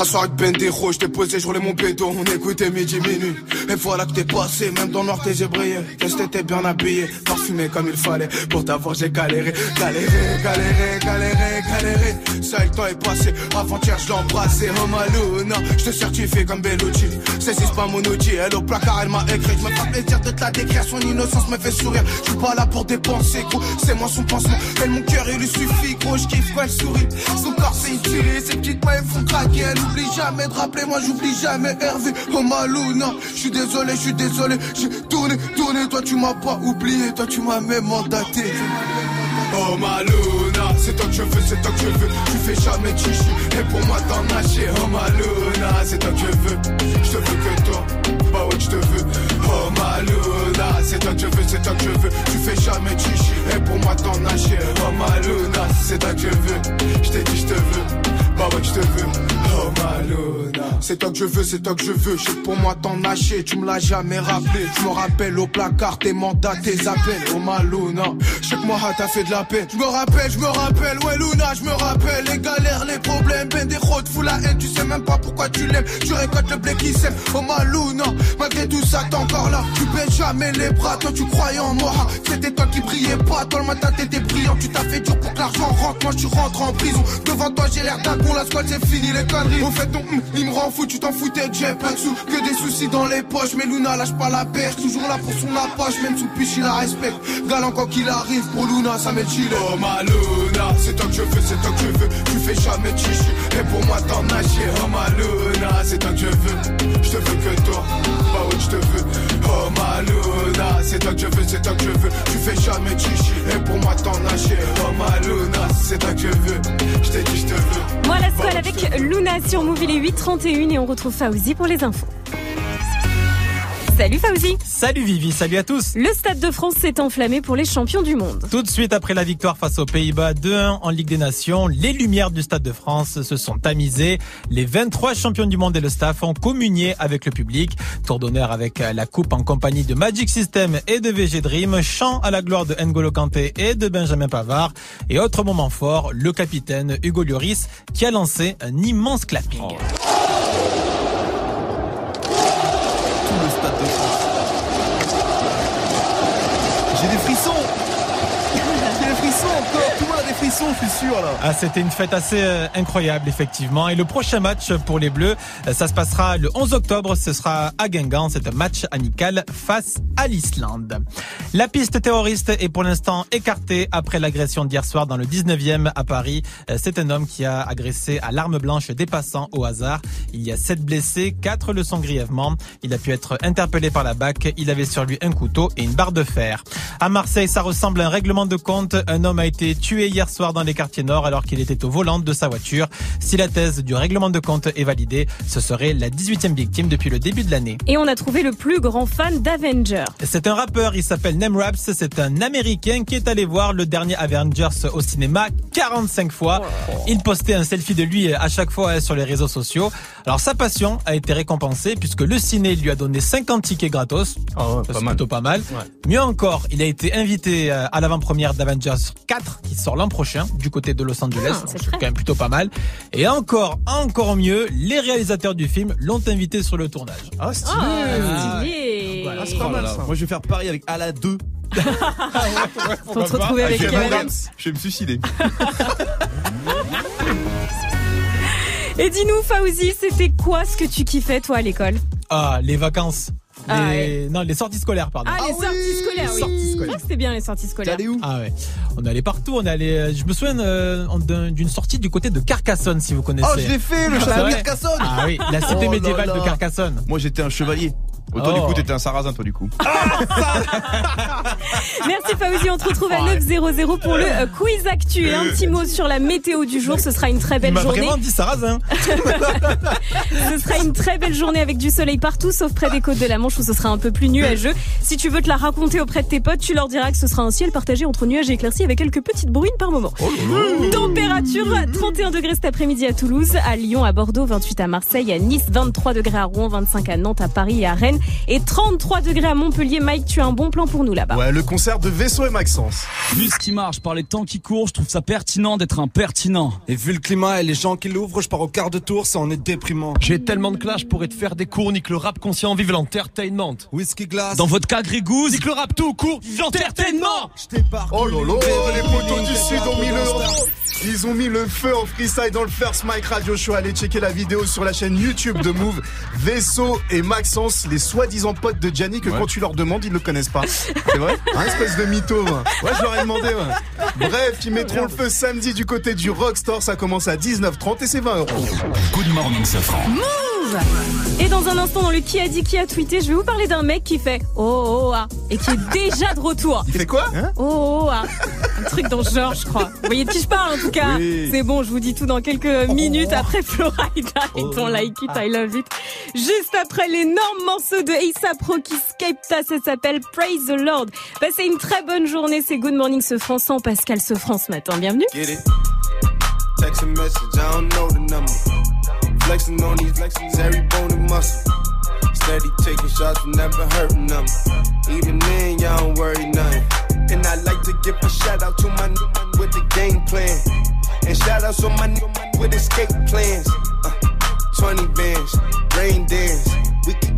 Un soir avec Bendero, je t'ai posé, je roulais mon bédo, on écoutait midi minuit. Et voilà que t'es passé, même dans le noir t'es brillé. Qu'est-ce que t'étais bien habillé, parfumé comme il fallait. Pour t'avoir j'ai galéré, galéré, galéré, galéré, galéré. Ça le temps est passé, avant-hier je l'ai embrassé. Oh Maluna, je te certifie comme Bellucci. Saisis pas mon outil, elle au placard elle m'a écrit. Je me fais plaisir de te la décrire, son innocence me fait sourire. Je suis pas là pour dépenser, gros, c'est moi son pansement. Elle mon cœur il lui suffit, gros, je kiffe quand elle sourit. Son corps c'est une tuerie, ses petites mains elles font craquer. Oublie jamais de rappeler, moi j'oublie jamais Hervé. Oh Maluna, je suis désolé, je suis désolé. J'ai tourné, tourné, toi tu m'as pas oublié, toi tu m'as même mandaté. Oh Maluna, c'est toi que je veux, c'est toi que je veux. Tu fais jamais chichi, et pour moi t'en nager. Oh Maluna, c'est toi que je veux. Je te veux que toi, bah ouais, je te veux. Oh Maluna, c'est toi que je veux, c'est toi que je veux. Tu fais jamais chichi, et pour moi t'en nager. Oh Maluna, c'est toi que je veux. Je t'ai dit, je te veux. Bah ouais, je te veux. Oh Maluna, c'est toi que je veux, c'est toi que je veux. Je pour moi t'en nager, tu me l'as jamais rappelé. Je me rappelle au placard tes mandats, tes appels. Oh Maluna, je sais que moi t'as fait de la peine. Je me rappelle, je me rappelle, ouais Luna, je me rappelle. Les galères, les problèmes, ben des routes, fous la haine. Tu sais même pas pourquoi tu l'aimes. Tu récoltes le blé qui sème. Oh Maluna, malgré tout ça t'es Tu baisses jamais les bras, toi tu croyais en moi. C'était toi qui brillais pas, toi le matin t'étais brillant. Tu t'as fait dur pour que l'argent rentre, moi tu rentres en prison. Devant toi j'ai l'air d'un con, la squad c'est fini les conneries. Au fait ton hum, il me rend fou, tu t'en foutais, j'ai pas de sous. Que des soucis dans les poches, mais Luna lâche pas la perche. Toujours là pour son apache, même sous piche il la respecte. Galant quand qu'il arrive, pour Luna ça met chill. Oh ma Luna, c'est toi que je veux, c'est toi que je veux. Tu fais jamais chichi, et pour moi t'en nager. Oh ma Luna, c'est toi que je veux. Je te veux que toi, bah ouais je te veux. Oh ma Luna, c'est toi que je veux, c'est toi que je veux. Tu fais jamais de chichi, et pour moi t'en nager. Oh ma Luna, c'est toi que je veux. Je t'ai dit je te veux. Moi la Bah squale te avec Luna sur Move, il est 8h31 et on retrouve Fauzi pour les infos. Salut Fauzi Salut Vivi, salut à tous Le Stade de France s'est enflammé pour les champions du monde. Tout de suite après la victoire face aux Pays-Bas 2-1 en Ligue des Nations, les lumières du Stade de France se sont tamisées. Les 23 champions du monde et le staff ont communié avec le public. Tour d'honneur avec la coupe en compagnie de Magic System et de VG Dream. Chant à la gloire de N'Golo Kanté et de Benjamin Pavard. Et autre moment fort, le capitaine Hugo Lloris qui a lancé un immense clapping. J'ai des frissons frissons, je suis sûr là. Ah, c'était une fête assez euh, incroyable, effectivement. Et le prochain match pour les Bleus, euh, ça se passera le 11 octobre. Ce sera à Guingamp. C'est un match amical face à l'Islande. La piste terroriste est pour l'instant écartée après l'agression d'hier soir dans le 19e à Paris. Euh, C'est un homme qui a agressé à l'arme blanche des passants au hasard. Il y a sept blessés, quatre le sont grièvement. Il a pu être interpellé par la BAC. Il avait sur lui un couteau et une barre de fer. À Marseille, ça ressemble à un règlement de compte. Un homme a été tué hier soir dans les quartiers nord alors qu'il était au volant de sa voiture. Si la thèse du règlement de compte est validée, ce serait la 18e victime depuis le début de l'année. Et on a trouvé le plus grand fan d'Avengers. C'est un rappeur, il s'appelle Nemraps, c'est un américain qui est allé voir le dernier Avengers au cinéma 45 fois. Il postait un selfie de lui à chaque fois sur les réseaux sociaux. Alors sa passion a été récompensée puisque le ciné lui a donné 50 tickets gratos. Ça, c'est plutôt pas mal. Mieux encore, il a été invité euh, à l'avant-première d'Avengers 4 qui sort l'an prochain du côté de Los Angeles. Ah, c'est quand même plutôt pas mal. Et encore, encore mieux, les réalisateurs du film l'ont invité sur le tournage. Ah, stylé. Ah, stylé. Ah, c'est pas Oh là mal là. ça. Moi je vais faire pareil avec Ala 2. <laughs> Pour te retrouver avec je, vais je vais me suicider. <laughs> Et dis-nous, Fauzi, c'était quoi ce que tu kiffais, toi, à l'école? Ah, les vacances. Les... Ah ouais. Non, les sorties scolaires, pardon. Ah, les sorties scolaires, oui. sorties C'est scolaires. vrai que c'était bien, les sorties scolaires. où? Ah ouais. On est allé partout. On est allé. euh, Je me souviens euh, d'un- d'une sortie du côté de Carcassonne, si vous connaissez. Oh, je l'ai fait, le Ah, c'est château de Carcassonne. Ah oui, la cité Oh là médiévale là. de Carcassonne. Moi j'étais un chevalier. Oh, toi, du Oh. coup, t'étais un sarrasin, toi, du coup. <laughs> Merci Fauzi, on te retrouve à 900 pour le euh, quiz actu. Et un petit mot sur la météo du jour, ce sera une très belle journée. vraiment dit Sarrazin. <laughs> Ce sera une très belle journée avec du soleil partout, sauf près des côtes de la Manche où ce sera un peu plus nuageux. Si tu veux te la raconter auprès de tes potes, tu leur diras que ce sera un ciel partagé entre nuages et éclaircies avec quelques petites bruines par moment. Température 31 degrés cet après-midi à Toulouse, à Lyon, à Bordeaux, 28 à Marseille, à Nice, 23 degrés à Rouen, 25 à Nantes, à Paris et à Rennes et 33 degrés à Montpellier. Mike, tu as un bon plan pour nous là-bas. Ouais, le concert de Vaisseau et Maxence. Vu ce qui marche par les temps qui courent, je trouve ça pertinent d'être impertinent. Et vu le climat et les gens qui l'ouvrent, je pars au quart de tour, ça en est déprimant. J'ai tellement de clash pour te faire des cours, nique le rap conscient, vive l'entertainment. Whisky glace. Dans votre cas, Grégouze, Nique le rap tout court, vive l'entertainment. Je. Oh lolo, les potos du Sud ont mis le, ils ont mis le feu en freestyle dans le First Mike Radio Show. Allez checker la vidéo sur la chaîne YouTube de Move. Vaisseau et Maxence, les soi-disant potes de Gianni que Ouais. quand tu leur demandes, ils le connaissent pas. C'est vrai Un espèce de mytho. Ouais, Ouais, je leur ai demandé. ouais. Bref, ils mettront le feu samedi du côté du Rockstore. Ça commence à 19h30 et c'est 20 euros. Good morning, Safran. Move Et dans un instant, dans le qui a dit qui a tweeté, je vais vous parler d'un mec qui fait oh oh ah et qui est déjà de retour. Il fait quoi hein? Oh oh ah Un truc dans ce genre, je crois. Vous voyez de qui je parle en tout cas. Oui. C'est bon, je vous dis tout dans quelques minutes après Florida et ton Like It, I Love It. Juste après l'énorme morceau de A$AP Rocky Skepta, ça s'appelle Praise the Lord. Passez une très bonne journée, c'est Good Morning ce Français, Pascal ce matin. Bienvenue. Get it? Text a message, I don't know the number. Flexing on these flexes, every bone and muscle. Steady taking shots, never hurting them. Even then, y'all don't worry nothing. And I like to give a shout out to my man with the game plan. And shout out to my man with escape plans. Uh, 20 bands, rain dance. We can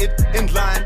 Yeah, I waited in line,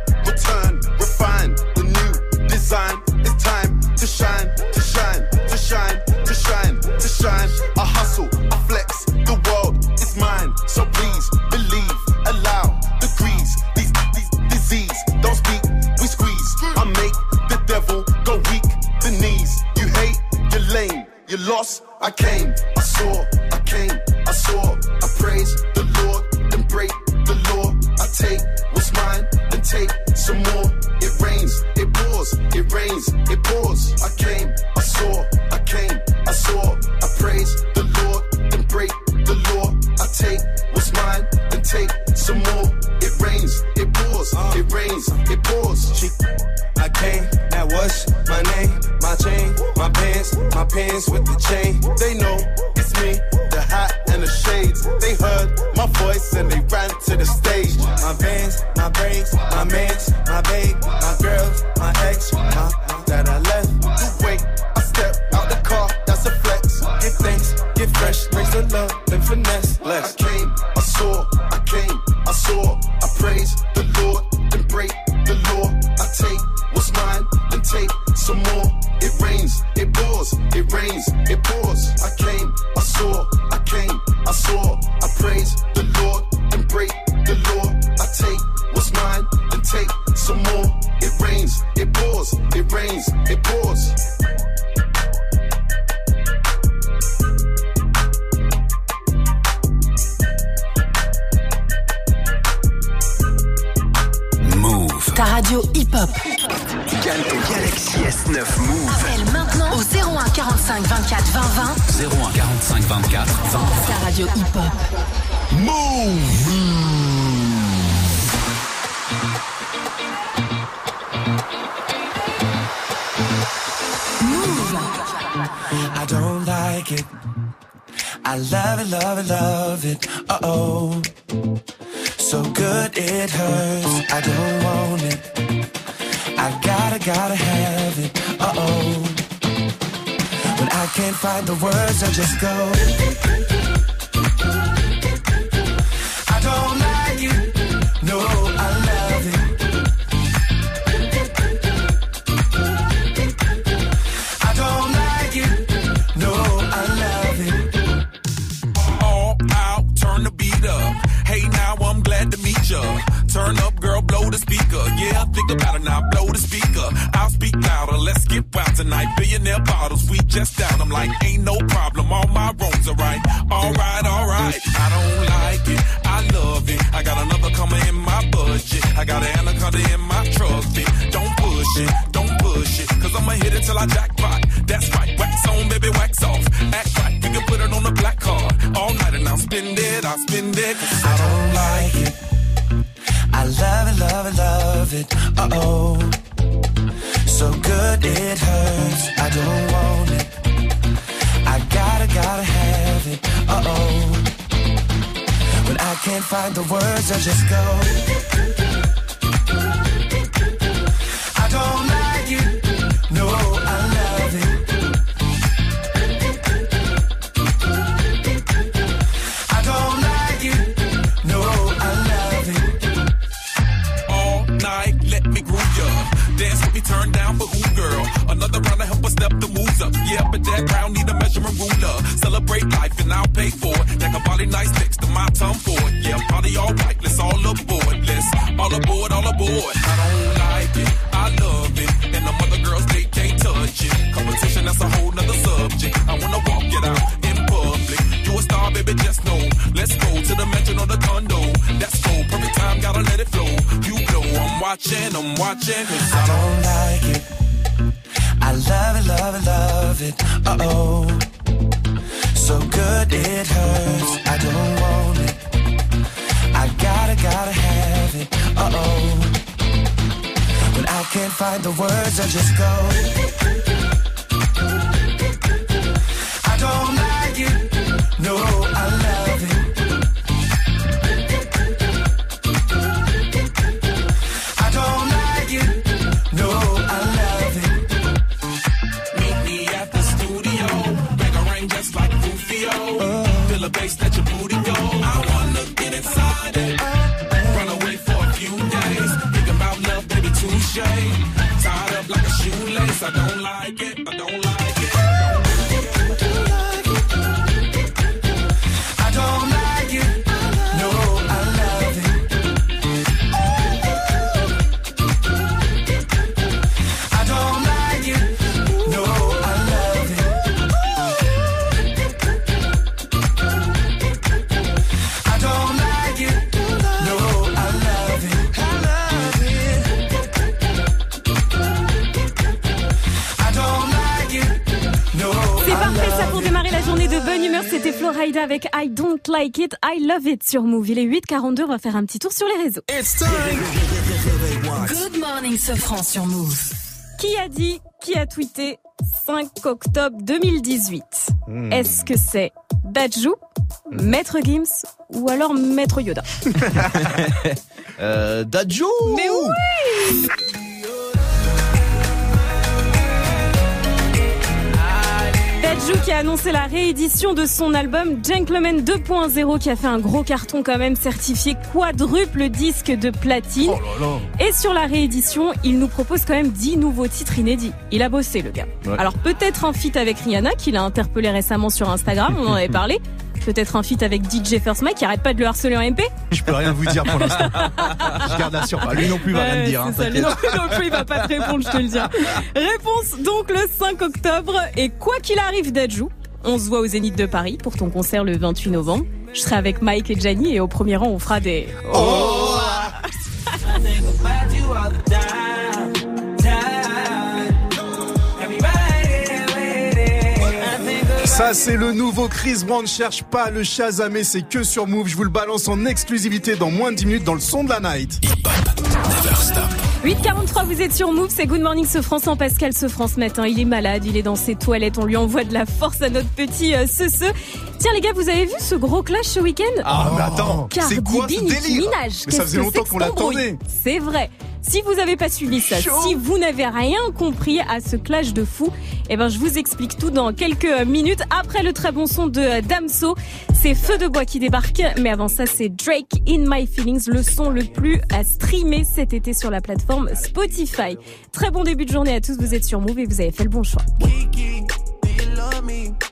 I don't like it, I love it, and the mother girls they can't touch it. Competition that's a whole nother subject. I wanna walk it out in public. You a star, baby, just know. Let's go to the mansion or the condo. That's cool, perfect time, gotta let it flow. You know I'm watching, I'm watching. Cause I don't like it. I love it, love it, love it. Uh oh. So good it hurts. I don't want I gotta, gotta have it. Uh oh. When I can't find the words, I just go. I Don't Like It, I Love It sur Move. Il est 8h42, on va faire un petit tour sur les réseaux. Good morning, Sofran sur Move. Qui a dit, qui a tweeté 5 octobre 2018 Hmm. Est-ce que c'est Dajou, Maître Gims ou alors Maître Yoda? <laughs> Euh, Mais oui Dadju qui a annoncé la réédition de son album Gentleman 2.0 qui a fait un gros carton quand même certifié quadruple disque de platine. Et sur la réédition, il nous propose quand même 10 nouveaux titres inédits. Il a bossé le gars. Ouais. Alors peut-être un feat avec Rihanna qu'il a interpellé récemment sur Instagram, on en avait <laughs> parlé. Peut-être un feat avec DJ First Mike qui arrête pas de le harceler en MP. Je peux rien vous dire pour l'instant. Je garde la surprise. Lui non plus va rien Ouais, te dire. hein, ça, lui t'inquiète. non plus, non plus, il va pas te répondre, je te le dis. Réponse donc le 5 octobre. Et quoi qu'il arrive d'Adjou, on se voit au Zénith de Paris pour ton concert le 28 novembre. Je serai avec Mike et Gianni et au premier rang, on fera des... Oh. Ça, c'est le nouveau Chris Brown. Cherche pas à le chasamer, c'est que sur Move. Je vous le balance en exclusivité dans moins de 10 minutes dans le son de la night. 8h43, vous êtes sur Move, c'est Good Morning ce France en Pascal ce France matin. Il est malade, il est dans ses toilettes, on lui envoie de la force à notre petit euh, ce Tiens les gars, vous avez vu ce gros clash ce week-end Ah, mais attends, Cardi c'est quoi ce délire Minaj. Mais ça faisait que longtemps qu'on l'attendait. C'est vrai. Si vous n'avez pas suivi ça, si vous n'avez rien compris à ce clash de fou, eh ben je vous explique tout dans quelques minutes après le très bon son de euh, Damso. C'est Feu de bois qui débarque, mais avant ça c'est Drake In My Feelings, le son le plus à streamer cet été sur la plateforme Spotify. Très bon début de journée à tous, vous êtes sur Move et vous avez fait le bon choix. Kiki, do you love me?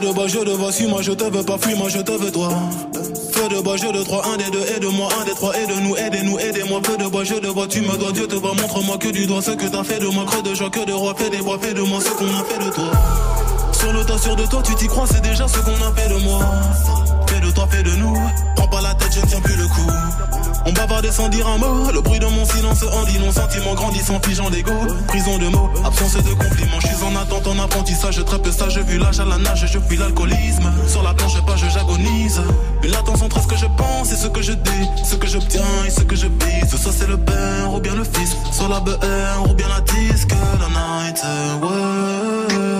Feu de bois, je de voici, moi je te veux pas, fuis, moi je te veux toi. Feu de bois, je de trois, un des deux, aide-moi, un des trois, aide-nous, aidez-nous, aidez-moi. Feu de bois, je de bois, tu me dois, Dieu te voit, montre-moi que du doigt ce que t'as fait de moi, creux de joie, que de roi, fais des bois, fais de moi ce qu'on a fait de toi. Sur le tas, sur de toi, tu t'y crois, c'est déjà ce qu'on a fait de moi. De toi, fais de nous. Prends pas la tête, je ne tiens plus le coup. On bavardait sans dire un mot. Le bruit de mon silence en dit non. Sentiment grandissant, figeant d'ego. Prison de mots, absence de compliments. Je suis en attente, en apprentissage. Très peu sage, vu l'âge à la nage, je fuis l'alcoolisme. Sur la planche, pas, je j'agonise. Une latence entre ce que je pense et ce que je dis. Ce que j'obtiens et ce que je bise. Soit c'est le père ou bien le fils. Soit la BR ou bien la disque. La night, ouais.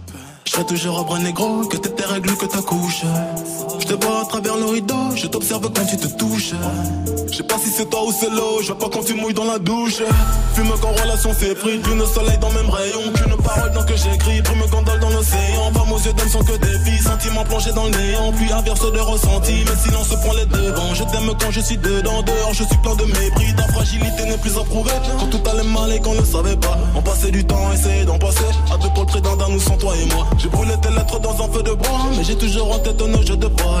Serai toujours un bras négro, que tes règles, que ta couche. Te vois à travers le rideau, je t'observe quand tu te touches. Je sais pas si c'est toi ou c'est l'eau, je vois pas quand tu mouilles dans la douche. Fume quand relation s'effrite, lune soleil dans même rayon. Qu'une parole dans que j'écris, brume gondole dans l'océan. Femmes aux yeux d'homme sont que des filles, sentiments plongés dans le néant. Puis inverse de ressenti, mais silence prend les devants. Je t'aime quand je suis dedans, dehors je suis plein de mépris. Ta fragilité n'est plus approuvée. Quand tout allait mal et qu'on ne savait pas, on passait du temps, essayer d'en passer. À deux pour le trait d'un nous sans toi et moi. J'ai brûlé tes lettres dans un feu de bois, mais j'ai toujours en tête nos jeux de bois.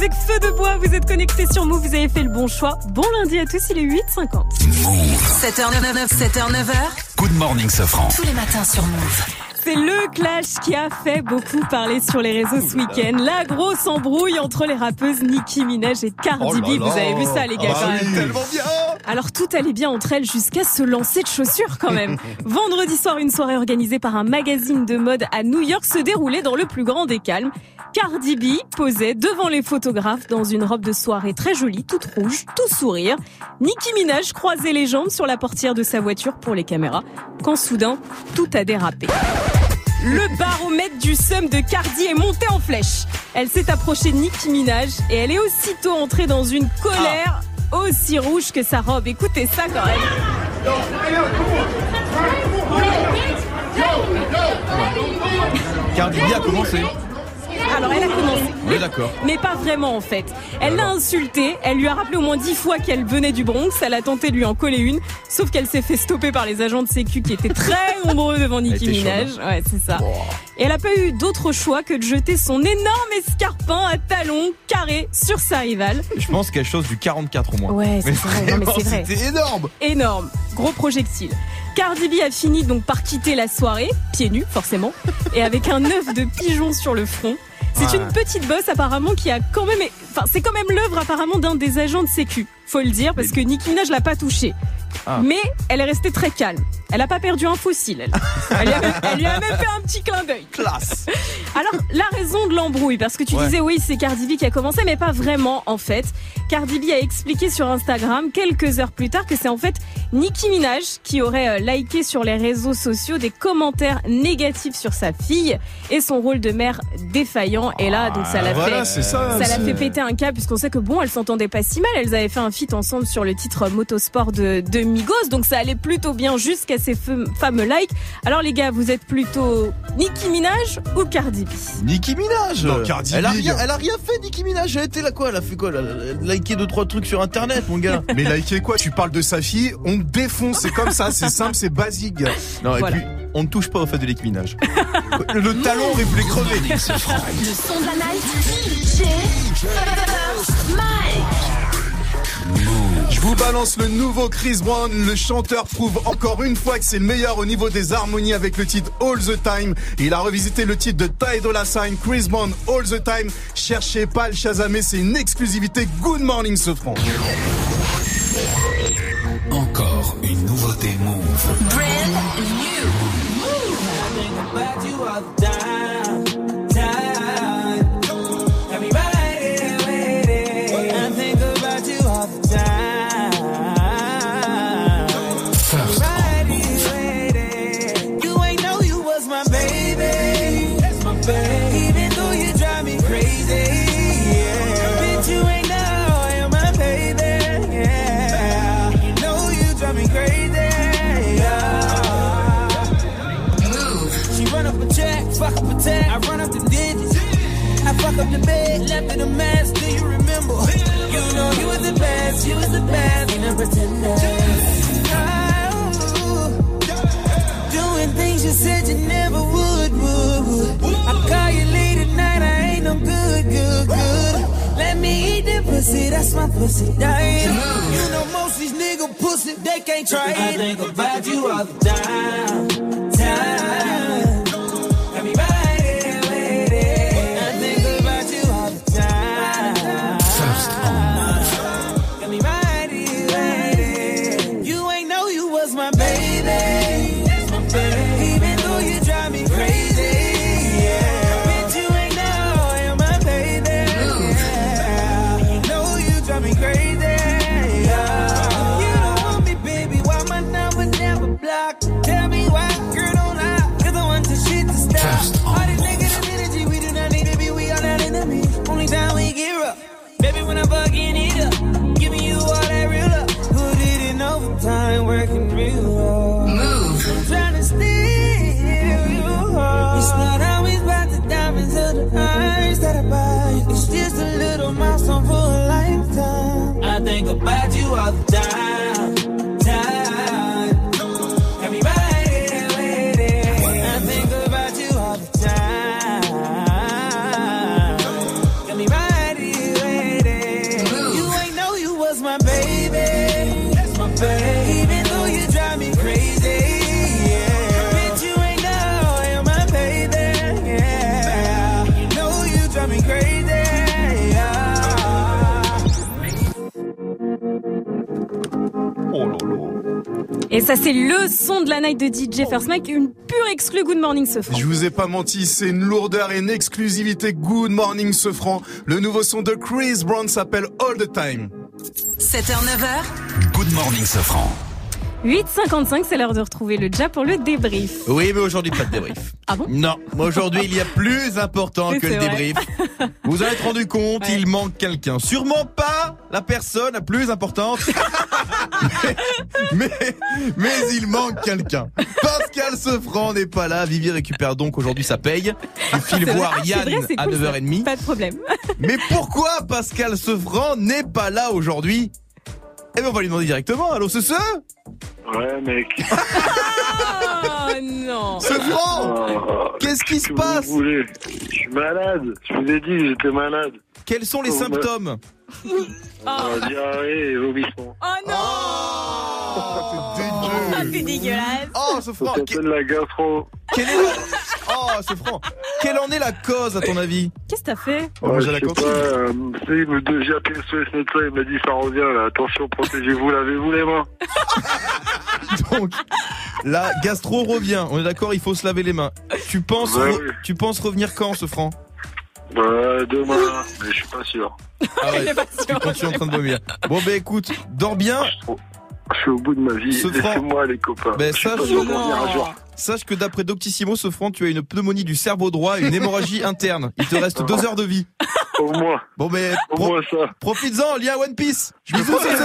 avec Feu de Bois. Vous êtes connectés sur Move, vous avez fait le bon choix. Bon lundi à tous, il est 8h50. 7h99, 7h9h. Good morning, Sofran. Tous les matins sur Move. C'est le clash qui a fait beaucoup parler sur les réseaux ce week-end. La grosse embrouille entre les rappeuses Nicki Minaj et Cardi Oh B. Vous avez vu ça, les gars, Ah quand oui, même. tellement bien. Alors tout allait bien entre elles jusqu'à se lancer de chaussures quand même. <laughs> Vendredi soir, une soirée organisée par un magazine de mode à New York se déroulait dans le plus grand des calmes. Cardi B posait devant les photographes dans une robe de soirée très jolie, toute rouge, tout sourire. Nicki Minaj croisait les jambes sur la portière de sa voiture pour les caméras, quand soudain, tout a dérapé. Le baromètre du seum de Cardi est monté en flèche. Elle s'est approchée de Nicki Minaj et elle est aussitôt entrée dans une colère aussi rouge que sa robe. Écoutez ça quand même. Cardi a commencé. Alors elle a commencé. Oui, d'accord. Mais pas vraiment en fait. Elle l'a insulté, elle lui a rappelé au moins dix fois qu'elle venait du Bronx, elle a tenté de lui en coller une, sauf qu'elle s'est fait stopper par les agents de sécu qui étaient très <laughs> nombreux devant Nicki Minaj. chaude, Ouais, c'est ça. Et elle a pas eu d'autre choix que de jeter son énorme escarpin à talons carré sur sa rivale. Je pense quelque chose du 44 au moins. Ouais, c'est Mais vrai, non, mais vraiment, c'est vrai. C'était énorme. énorme, gros projectile. Cardi B a fini donc par quitter la soirée, pieds nus forcément, et avec un œuf de pigeon sur le front. C'est Ouais. une petite bosse apparemment qui a quand même, enfin c'est quand même l'œuvre apparemment d'un des agents de sécu, faut le dire, parce que Nicki Minaj l'a pas touché. Ah. Mais elle est restée très calme. Elle a pas perdu un fossile. Elle, elle lui, a même, elle lui a même fait un petit clin d'œil. Classe. <laughs> Alors, la raison de l'embrouille, parce que tu Ouais. disais oui, c'est Cardi B qui a commencé, mais pas vraiment en fait. Cardi B a expliqué sur Instagram quelques heures plus tard que c'est en fait Nicki Minaj qui aurait euh, liké sur les réseaux sociaux des commentaires négatifs sur sa fille et son rôle de mère défaillant. Et là, donc ça l'a Voilà, fait, ça, l'a fait péter un câble puisqu'on sait que bon, elles s'entendaient pas si mal. Elles avaient fait un feat ensemble sur le titre Motosport de, de Migos, donc ça allait plutôt bien jusqu'à ces fam- fameux likes. Alors les gars, vous êtes plutôt Nicki Minaj ou Cardi B? Nicki Minaj. Non, Cardi elle a B, rien, elle a rien fait, Nicki Minaj. Elle était là quoi? Elle a fait quoi? Elle a liké deux trois trucs sur internet, mon gars. Mais liker quoi? Tu parles de sa fille, on te défonce, c'est comme ça, c'est simple, c'est basique. Non, et puis on ne touche pas au fait de l'équiminage. le, le talon aurait pu les crever. Le son de la night. Je vous balance le nouveau Chris Brown. Le chanteur prouve encore une fois que c'est le meilleur au niveau des harmonies avec le titre All the Time. Il a revisité le titre de Ty Dolla Sign, Chris Brown All the Time. Cherchez pas le Shazamé, c'est une exclusivité. Good morning, Sofran. Encore une nouveauté Move. Brand new. First run up the digits. I fuck up the bed, left in a mess. Do you remember? You know you was the best, you was the best. No pretender. Oh, Doing things you said you never would, would, would. I call you late at night, I ain't no good, good, good. Let me eat that pussy, that's my pussy diet. You know most these nigga pussy, they can't try it. I think about you all the time. I think about you all the time. Time. Et ça, c'est le son de la night de DJ First Mike, une pure exclue Good Morning Sofran. Je vous ai pas menti, c'est une lourdeur et une exclusivité. Good morning, Sofran. Le nouveau son de Chris Brown s'appelle All the Time. 7h, 9h. Good morning, Sofran. 8h55, c'est l'heure de retrouver le Ja pour le débrief. Oui, mais aujourd'hui, pas de débrief. <laughs> Ah bon Non, moi aujourd'hui, il y a plus important que le vrai. débrief. Vous vous en êtes rendu compte, il manque quelqu'un. Sûrement pas la personne la plus importante. <laughs> mais, mais il manque quelqu'un. Pascal Sefranc n'est pas là. Vivi récupère donc aujourd'hui sa paye. <laughs> Il file voir vrai, Yann vrai, à cool, ça. 9h30. Pas de problème. Mais pourquoi Pascal Sefranc n'est pas là aujourd'hui? Eh bien, on va lui demander directement. Allô, ce Ouais, mec. Oh <laughs> non Sefranc Oh, Qu'est-ce qui se passe Je suis malade. Je vous ai dit j'étais malade. Quels sont les Oh, symptômes? Euh, diarrhée et vomissement. Oh non Oh, c'est dégueulasse Oh, Ça Sefranc s'appelle la gastro. Quelle est. Oh, c'est franc. Quelle en est la cause, à ton avis Qu'est-ce que t'as fait je sais cantine. pas, euh, j'ai appelé SOS médecin, il m'a dit ça revient là, attention, protégez-vous, lavez-vous les mains. <laughs> Donc, la gastro revient. On est d'accord, il faut se laver les mains. Tu penses, Ouais, re- oui. tu penses revenir quand, ce franc Bah, demain, mais je suis pas sûr. Ah ouais, <laughs> tu continues en train de vomir. Bon, ben écoute, dors bien. Je suis au bout de ma vie. Ce Laissez-moi les copains. Ben, je suis pas sûr sache que d'après Doctissimo, ce tu as une pneumonie du cerveau droit et une hémorragie <laughs> interne. Il te reste deux heures de vie. Au moins, Bon, au pro- moins ça. profites-en, lien One Piece. Bisous, <laughs> c'est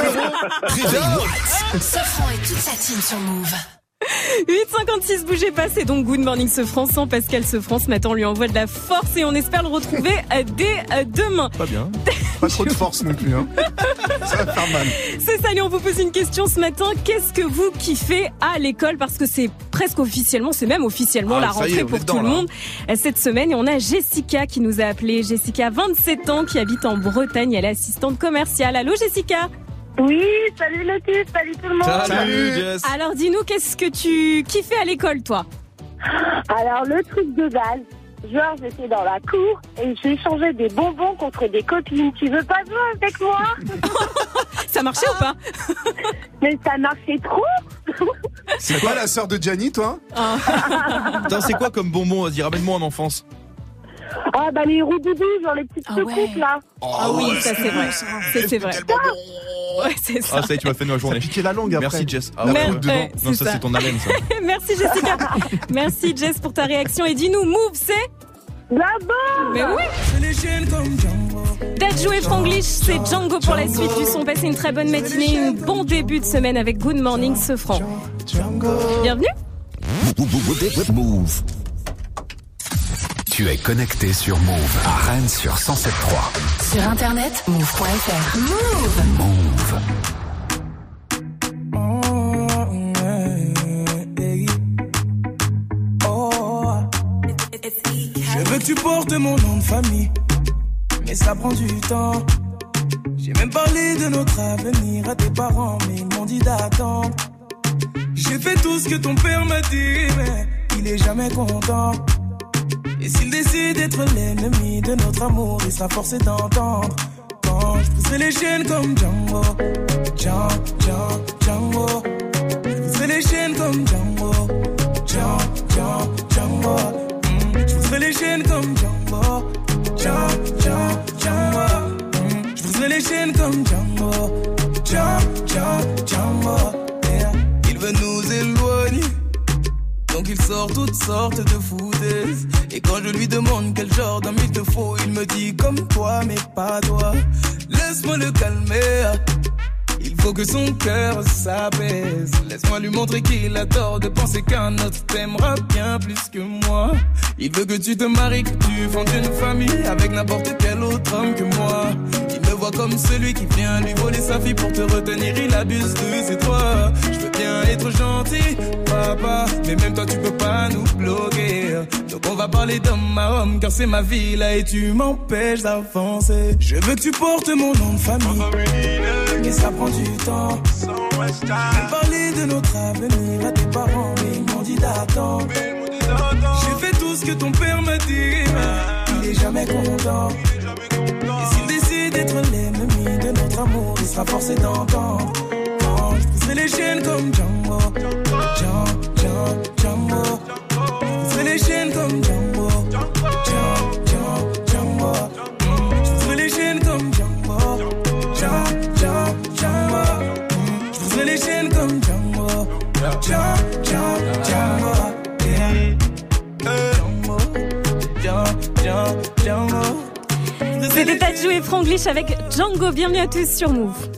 Sofran et toute sa team sur Move. 8h56, bougez pas, c'est donc Good Morning ce France sans Pascal ce France. Matin, on lui envoie de la force et on espère le retrouver euh, dès euh, demain. Pas bien. <laughs> Pas trop de force non plus. Hein. Ça va faire mal. C'est ça, on vous pose une question ce matin. Qu'est-ce que vous kiffez à l'école? Parce que c'est presque officiellement, c'est même officiellement Ah, la rentrée est, pour dedans, tout le monde euh, cette semaine. Et on a Jessica qui nous a appelé. Jessica, 27 ans, qui habite en Bretagne. Elle est assistante commerciale. Allô, Jessica? Oui, salut l'équipe, salut tout le monde. Alors, dis-nous, qu'est-ce que tu kiffais à l'école, toi? Alors, le truc de base, genre, j'étais dans la cour et j'échangeais des bonbons contre des copines. Tu veux pas jouer avec moi? <laughs> Ça marchait ou pas? Mais ça marchait trop. C'est quoi la sœur de Gianni, toi? Putain, c'est quoi comme bonbon? Vas-y, ramène-moi en enfance. Ah, bah les roudoudous, genre les petites secoupes là. Ah oui, ça c'est vrai. C'est vrai. Ouais, c'est ça. Ah, ça y est, tu m'as fait ma journée. piqué la langue après. Merci, Jess. Ah, La ouais, ouais. Non, Ouais, ça. c'est ton haleine, ça. <laughs> Merci Jessica. Merci Jess pour ta réaction. Et dis-nous, Move, c'est La bombe Mais oui D'être joué Franglish, c'est Django pour la suite du son. Passez une très bonne matinée, un bon début de semaine avec Good Morning Sofran. Bienvenue Move. Tu es connecté sur Move à Rennes sur 107.3. Sur internet, move.fr. Move. Move. Je veux que tu portes mon nom de famille, mais ça prend du temps. J'ai même parlé de notre avenir à tes parents, mais ils m'ont dit d'attendre. J'ai fait tout ce que ton père m'a dit, mais il est jamais content. Et décide d'être l'ennemi de notre amour, il sera forcé d'entendre. Quand je briserai les chaînes comme Django, Django, Django, Django. Je briserai les chaînes comme Django, Django, Django, Django. Mm, Je briserai les chaînes comme Django, Django, Django, Django. Mm, Je briserai les chaînes comme Django, Django, Django, Django. Donc il sort toutes sortes de foutaises. Et quand je lui demande quel genre d'homme il te faut Il me dit comme toi mais pas toi. Laisse-moi le calmer Il faut que son cœur s'apaise. Laisse-moi lui montrer qu'il a tort de penser qu'un autre t'aimera bien plus que moi. Il veut que tu te maries, que tu fondes une famille Avec n'importe quel autre homme que moi. Il me voit comme celui qui vient lui voler sa fille Pour te retenir, il abuse de ses droits. Je veux bien être gentil, papa Mais même toi tu peux pas nous bloquer. Donc on va parler d'homme à homme Car c'est ma vie là et tu m'empêches d'avancer. Je veux que tu portes mon nom de famille. Mais ça prend du temps. Parler de notre avenir à tes parents ils m'ont dit d'attendre. J'ai fait tout ce que ton père m'a dit Mais il est jamais content. Et s'il décide d'être l'ennemi de notre amour Il sera forcé d'entendre. Je les chaînes comme Django. Django, les chaînes comme Django. Django, Django, Django. Je les chaînes comme Django, C'était jouer Franglish avec Django. Bienvenue à tous sur Move.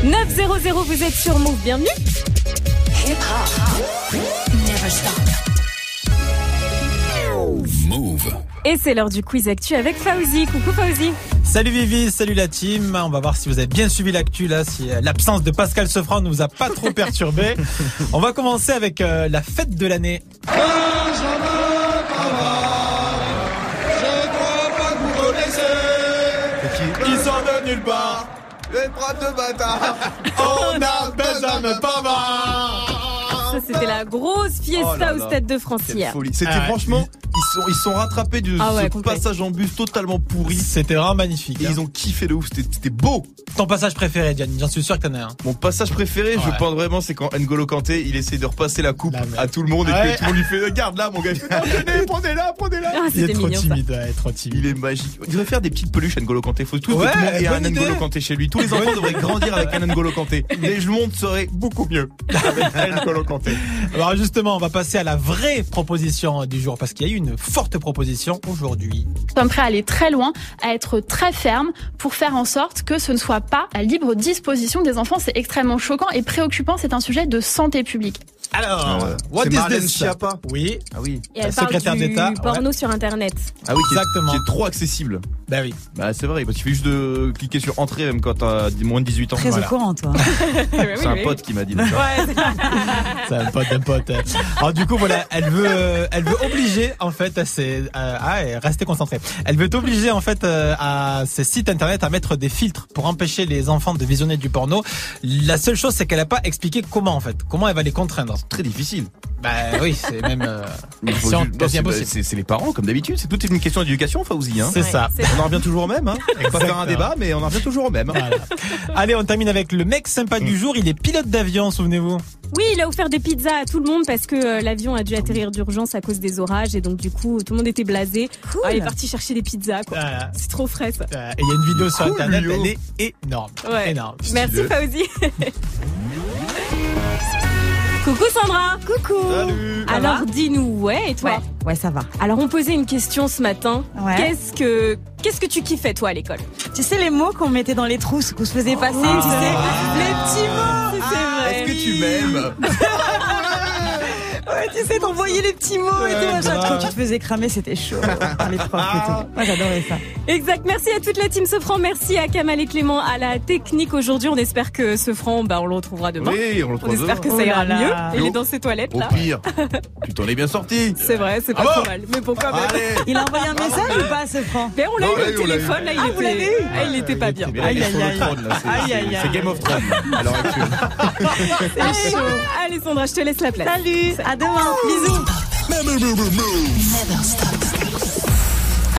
« 900, vous êtes sur Move, bienvenue. Hip hop. Et c'est l'heure du quiz actu avec Fauzi. Coucou Fauzi Salut Vivi, salut la team. On va voir si vous avez bien suivi l'actu là, si euh, l'absence de Pascal Sefran ne vous a pas trop perturbé. <laughs> On va commencer avec euh, la fête de l'année. Ils sont de nulle part. Les bras de bâtard. <laughs> On a Benjamin Pavard. C'était la grosse fiesta Oh là au. Stade de France hier. folie. C'était Ah ouais. franchement, ils sont, ils sont rattrapés de Ah ouais, ce complet. passage en bus totalement pourri. C'était vraiment magnifique. Et hein. ils ont kiffé de ouf, c'était beau. Ton passage préféré, Diane, j'en suis sûr que t'en as un. Mon passage préféré, je pense vraiment, c'est quand N'Golo Kanté, il essaie de repasser la coupe La à tout le monde et Ouais. que tout le monde lui fait Regarde là, mon gars. <laughs> Prenez-la, prenez-la. Ah, Il est trop timide, ouais, trop timide. Il est magique. Il devrait faire des petites peluches N'Golo Kanté. Faut tout, le un. N'Golo Kanté chez lui. Tous les enfants devraient grandir avec un N'Golo Kanté. <laughs> Et le monde serait beaucoup mieux avec un <laughs> N'Golo Kanté. <laughs> Alors justement, on va passer à la vraie proposition du jour parce qu'il y a eu une forte proposition aujourd'hui. Nous sommes prêts à aller très loin, à être très ferme pour faire en sorte que ce ne soit pas à libre disposition des enfants. C'est extrêmement choquant et préoccupant. C'est un sujet de santé publique. Alors, what C'est is Marlène this? Schiappa. Oui. Ah oui. Et elle secrétaire d'État, porno sur Internet. Ah oui, qui est, Exactement. qui est trop accessible. Bah oui. Bah c'est vrai, parce qu'il suffit juste de cliquer sur entrée même quand t'as moins de 18 ans. Très Voilà. au courant, toi. <laughs> <laughs> C'est un pote qui m'a dit. déjà. C'est un pote d'un pote. Alors du coup voilà, elle veut, elle veut obliger en fait à ses, à, ah, et restez concentrés. Elle veut obliger en fait euh, à ses sites internet à mettre des filtres pour empêcher les enfants de visionner du porno. La seule chose c'est qu'elle a pas expliqué comment en fait, comment elle va les contraindre. Très difficile. Bah oui, c'est même euh, c'est- impossible. C'est c'est les parents, comme d'habitude. C'est toute une question d'éducation, Fauzi. Hein. C'est ça. On en revient toujours au même. Hein. On va faire un débat, mais on en revient toujours au même. Voilà. Allez, on termine avec le mec sympa du jour. Il est pilote d'avion, souvenez-vous. Oui, il a offert des pizzas à tout le monde parce que euh, l'avion a dû atterrir d'urgence à cause des orages et donc du coup tout le monde était blasé. Ah, il est parti chercher des pizzas quoi. Voilà. C'est trop frais ça. Euh, Et il y a une vidéo sur Cool, internet, Lio. elle est énorme. Ouais. Énorme. Merci Fauzi. <laughs> Coucou Sandra. Coucou. Salut. Alors dis-nous, ouais, et toi Ouais, ouais, ça va. Alors on posait une question ce matin. Ouais. Qu'est-ce que qu'est-ce que tu kiffais toi à l'école? Tu sais les mots qu'on mettait dans les trousses, qu'on se faisait passer, tu sais, les petits mots. C'est Est-ce que tu m'aimes? <laughs> Ouais, tu sais, t'envoyais les petits mots et tout, machin. Quand tu te faisais cramer, c'était chaud les profs et tout. Moi, j'adorais ça. Exact. Merci à toute la team Sofran. Merci à Kamal et Clément à la technique aujourd'hui. On espère que Sofran, bah, on le retrouvera demain. Oui, on le On retrouve espère que ça Oh ira mieux. Il est dans ses toilettes Au là. pire, <laughs> tu t'en es bien sorti. C'est vrai, c'est pas Ah trop bon mal. Mais pourquoi même. Il a envoyé un message ou pas, ce franc Mais on l'a eu on au on téléphone, là, il Ah, était, vous l'avez eu? Ah, il était pas bien. Aïe, aïe, aïe, c'est-. Game of Thrones à l'heure actuelle. <laughs> Allez, Sandra, je te laisse la place. Salut, demain. Bisous. Never stop.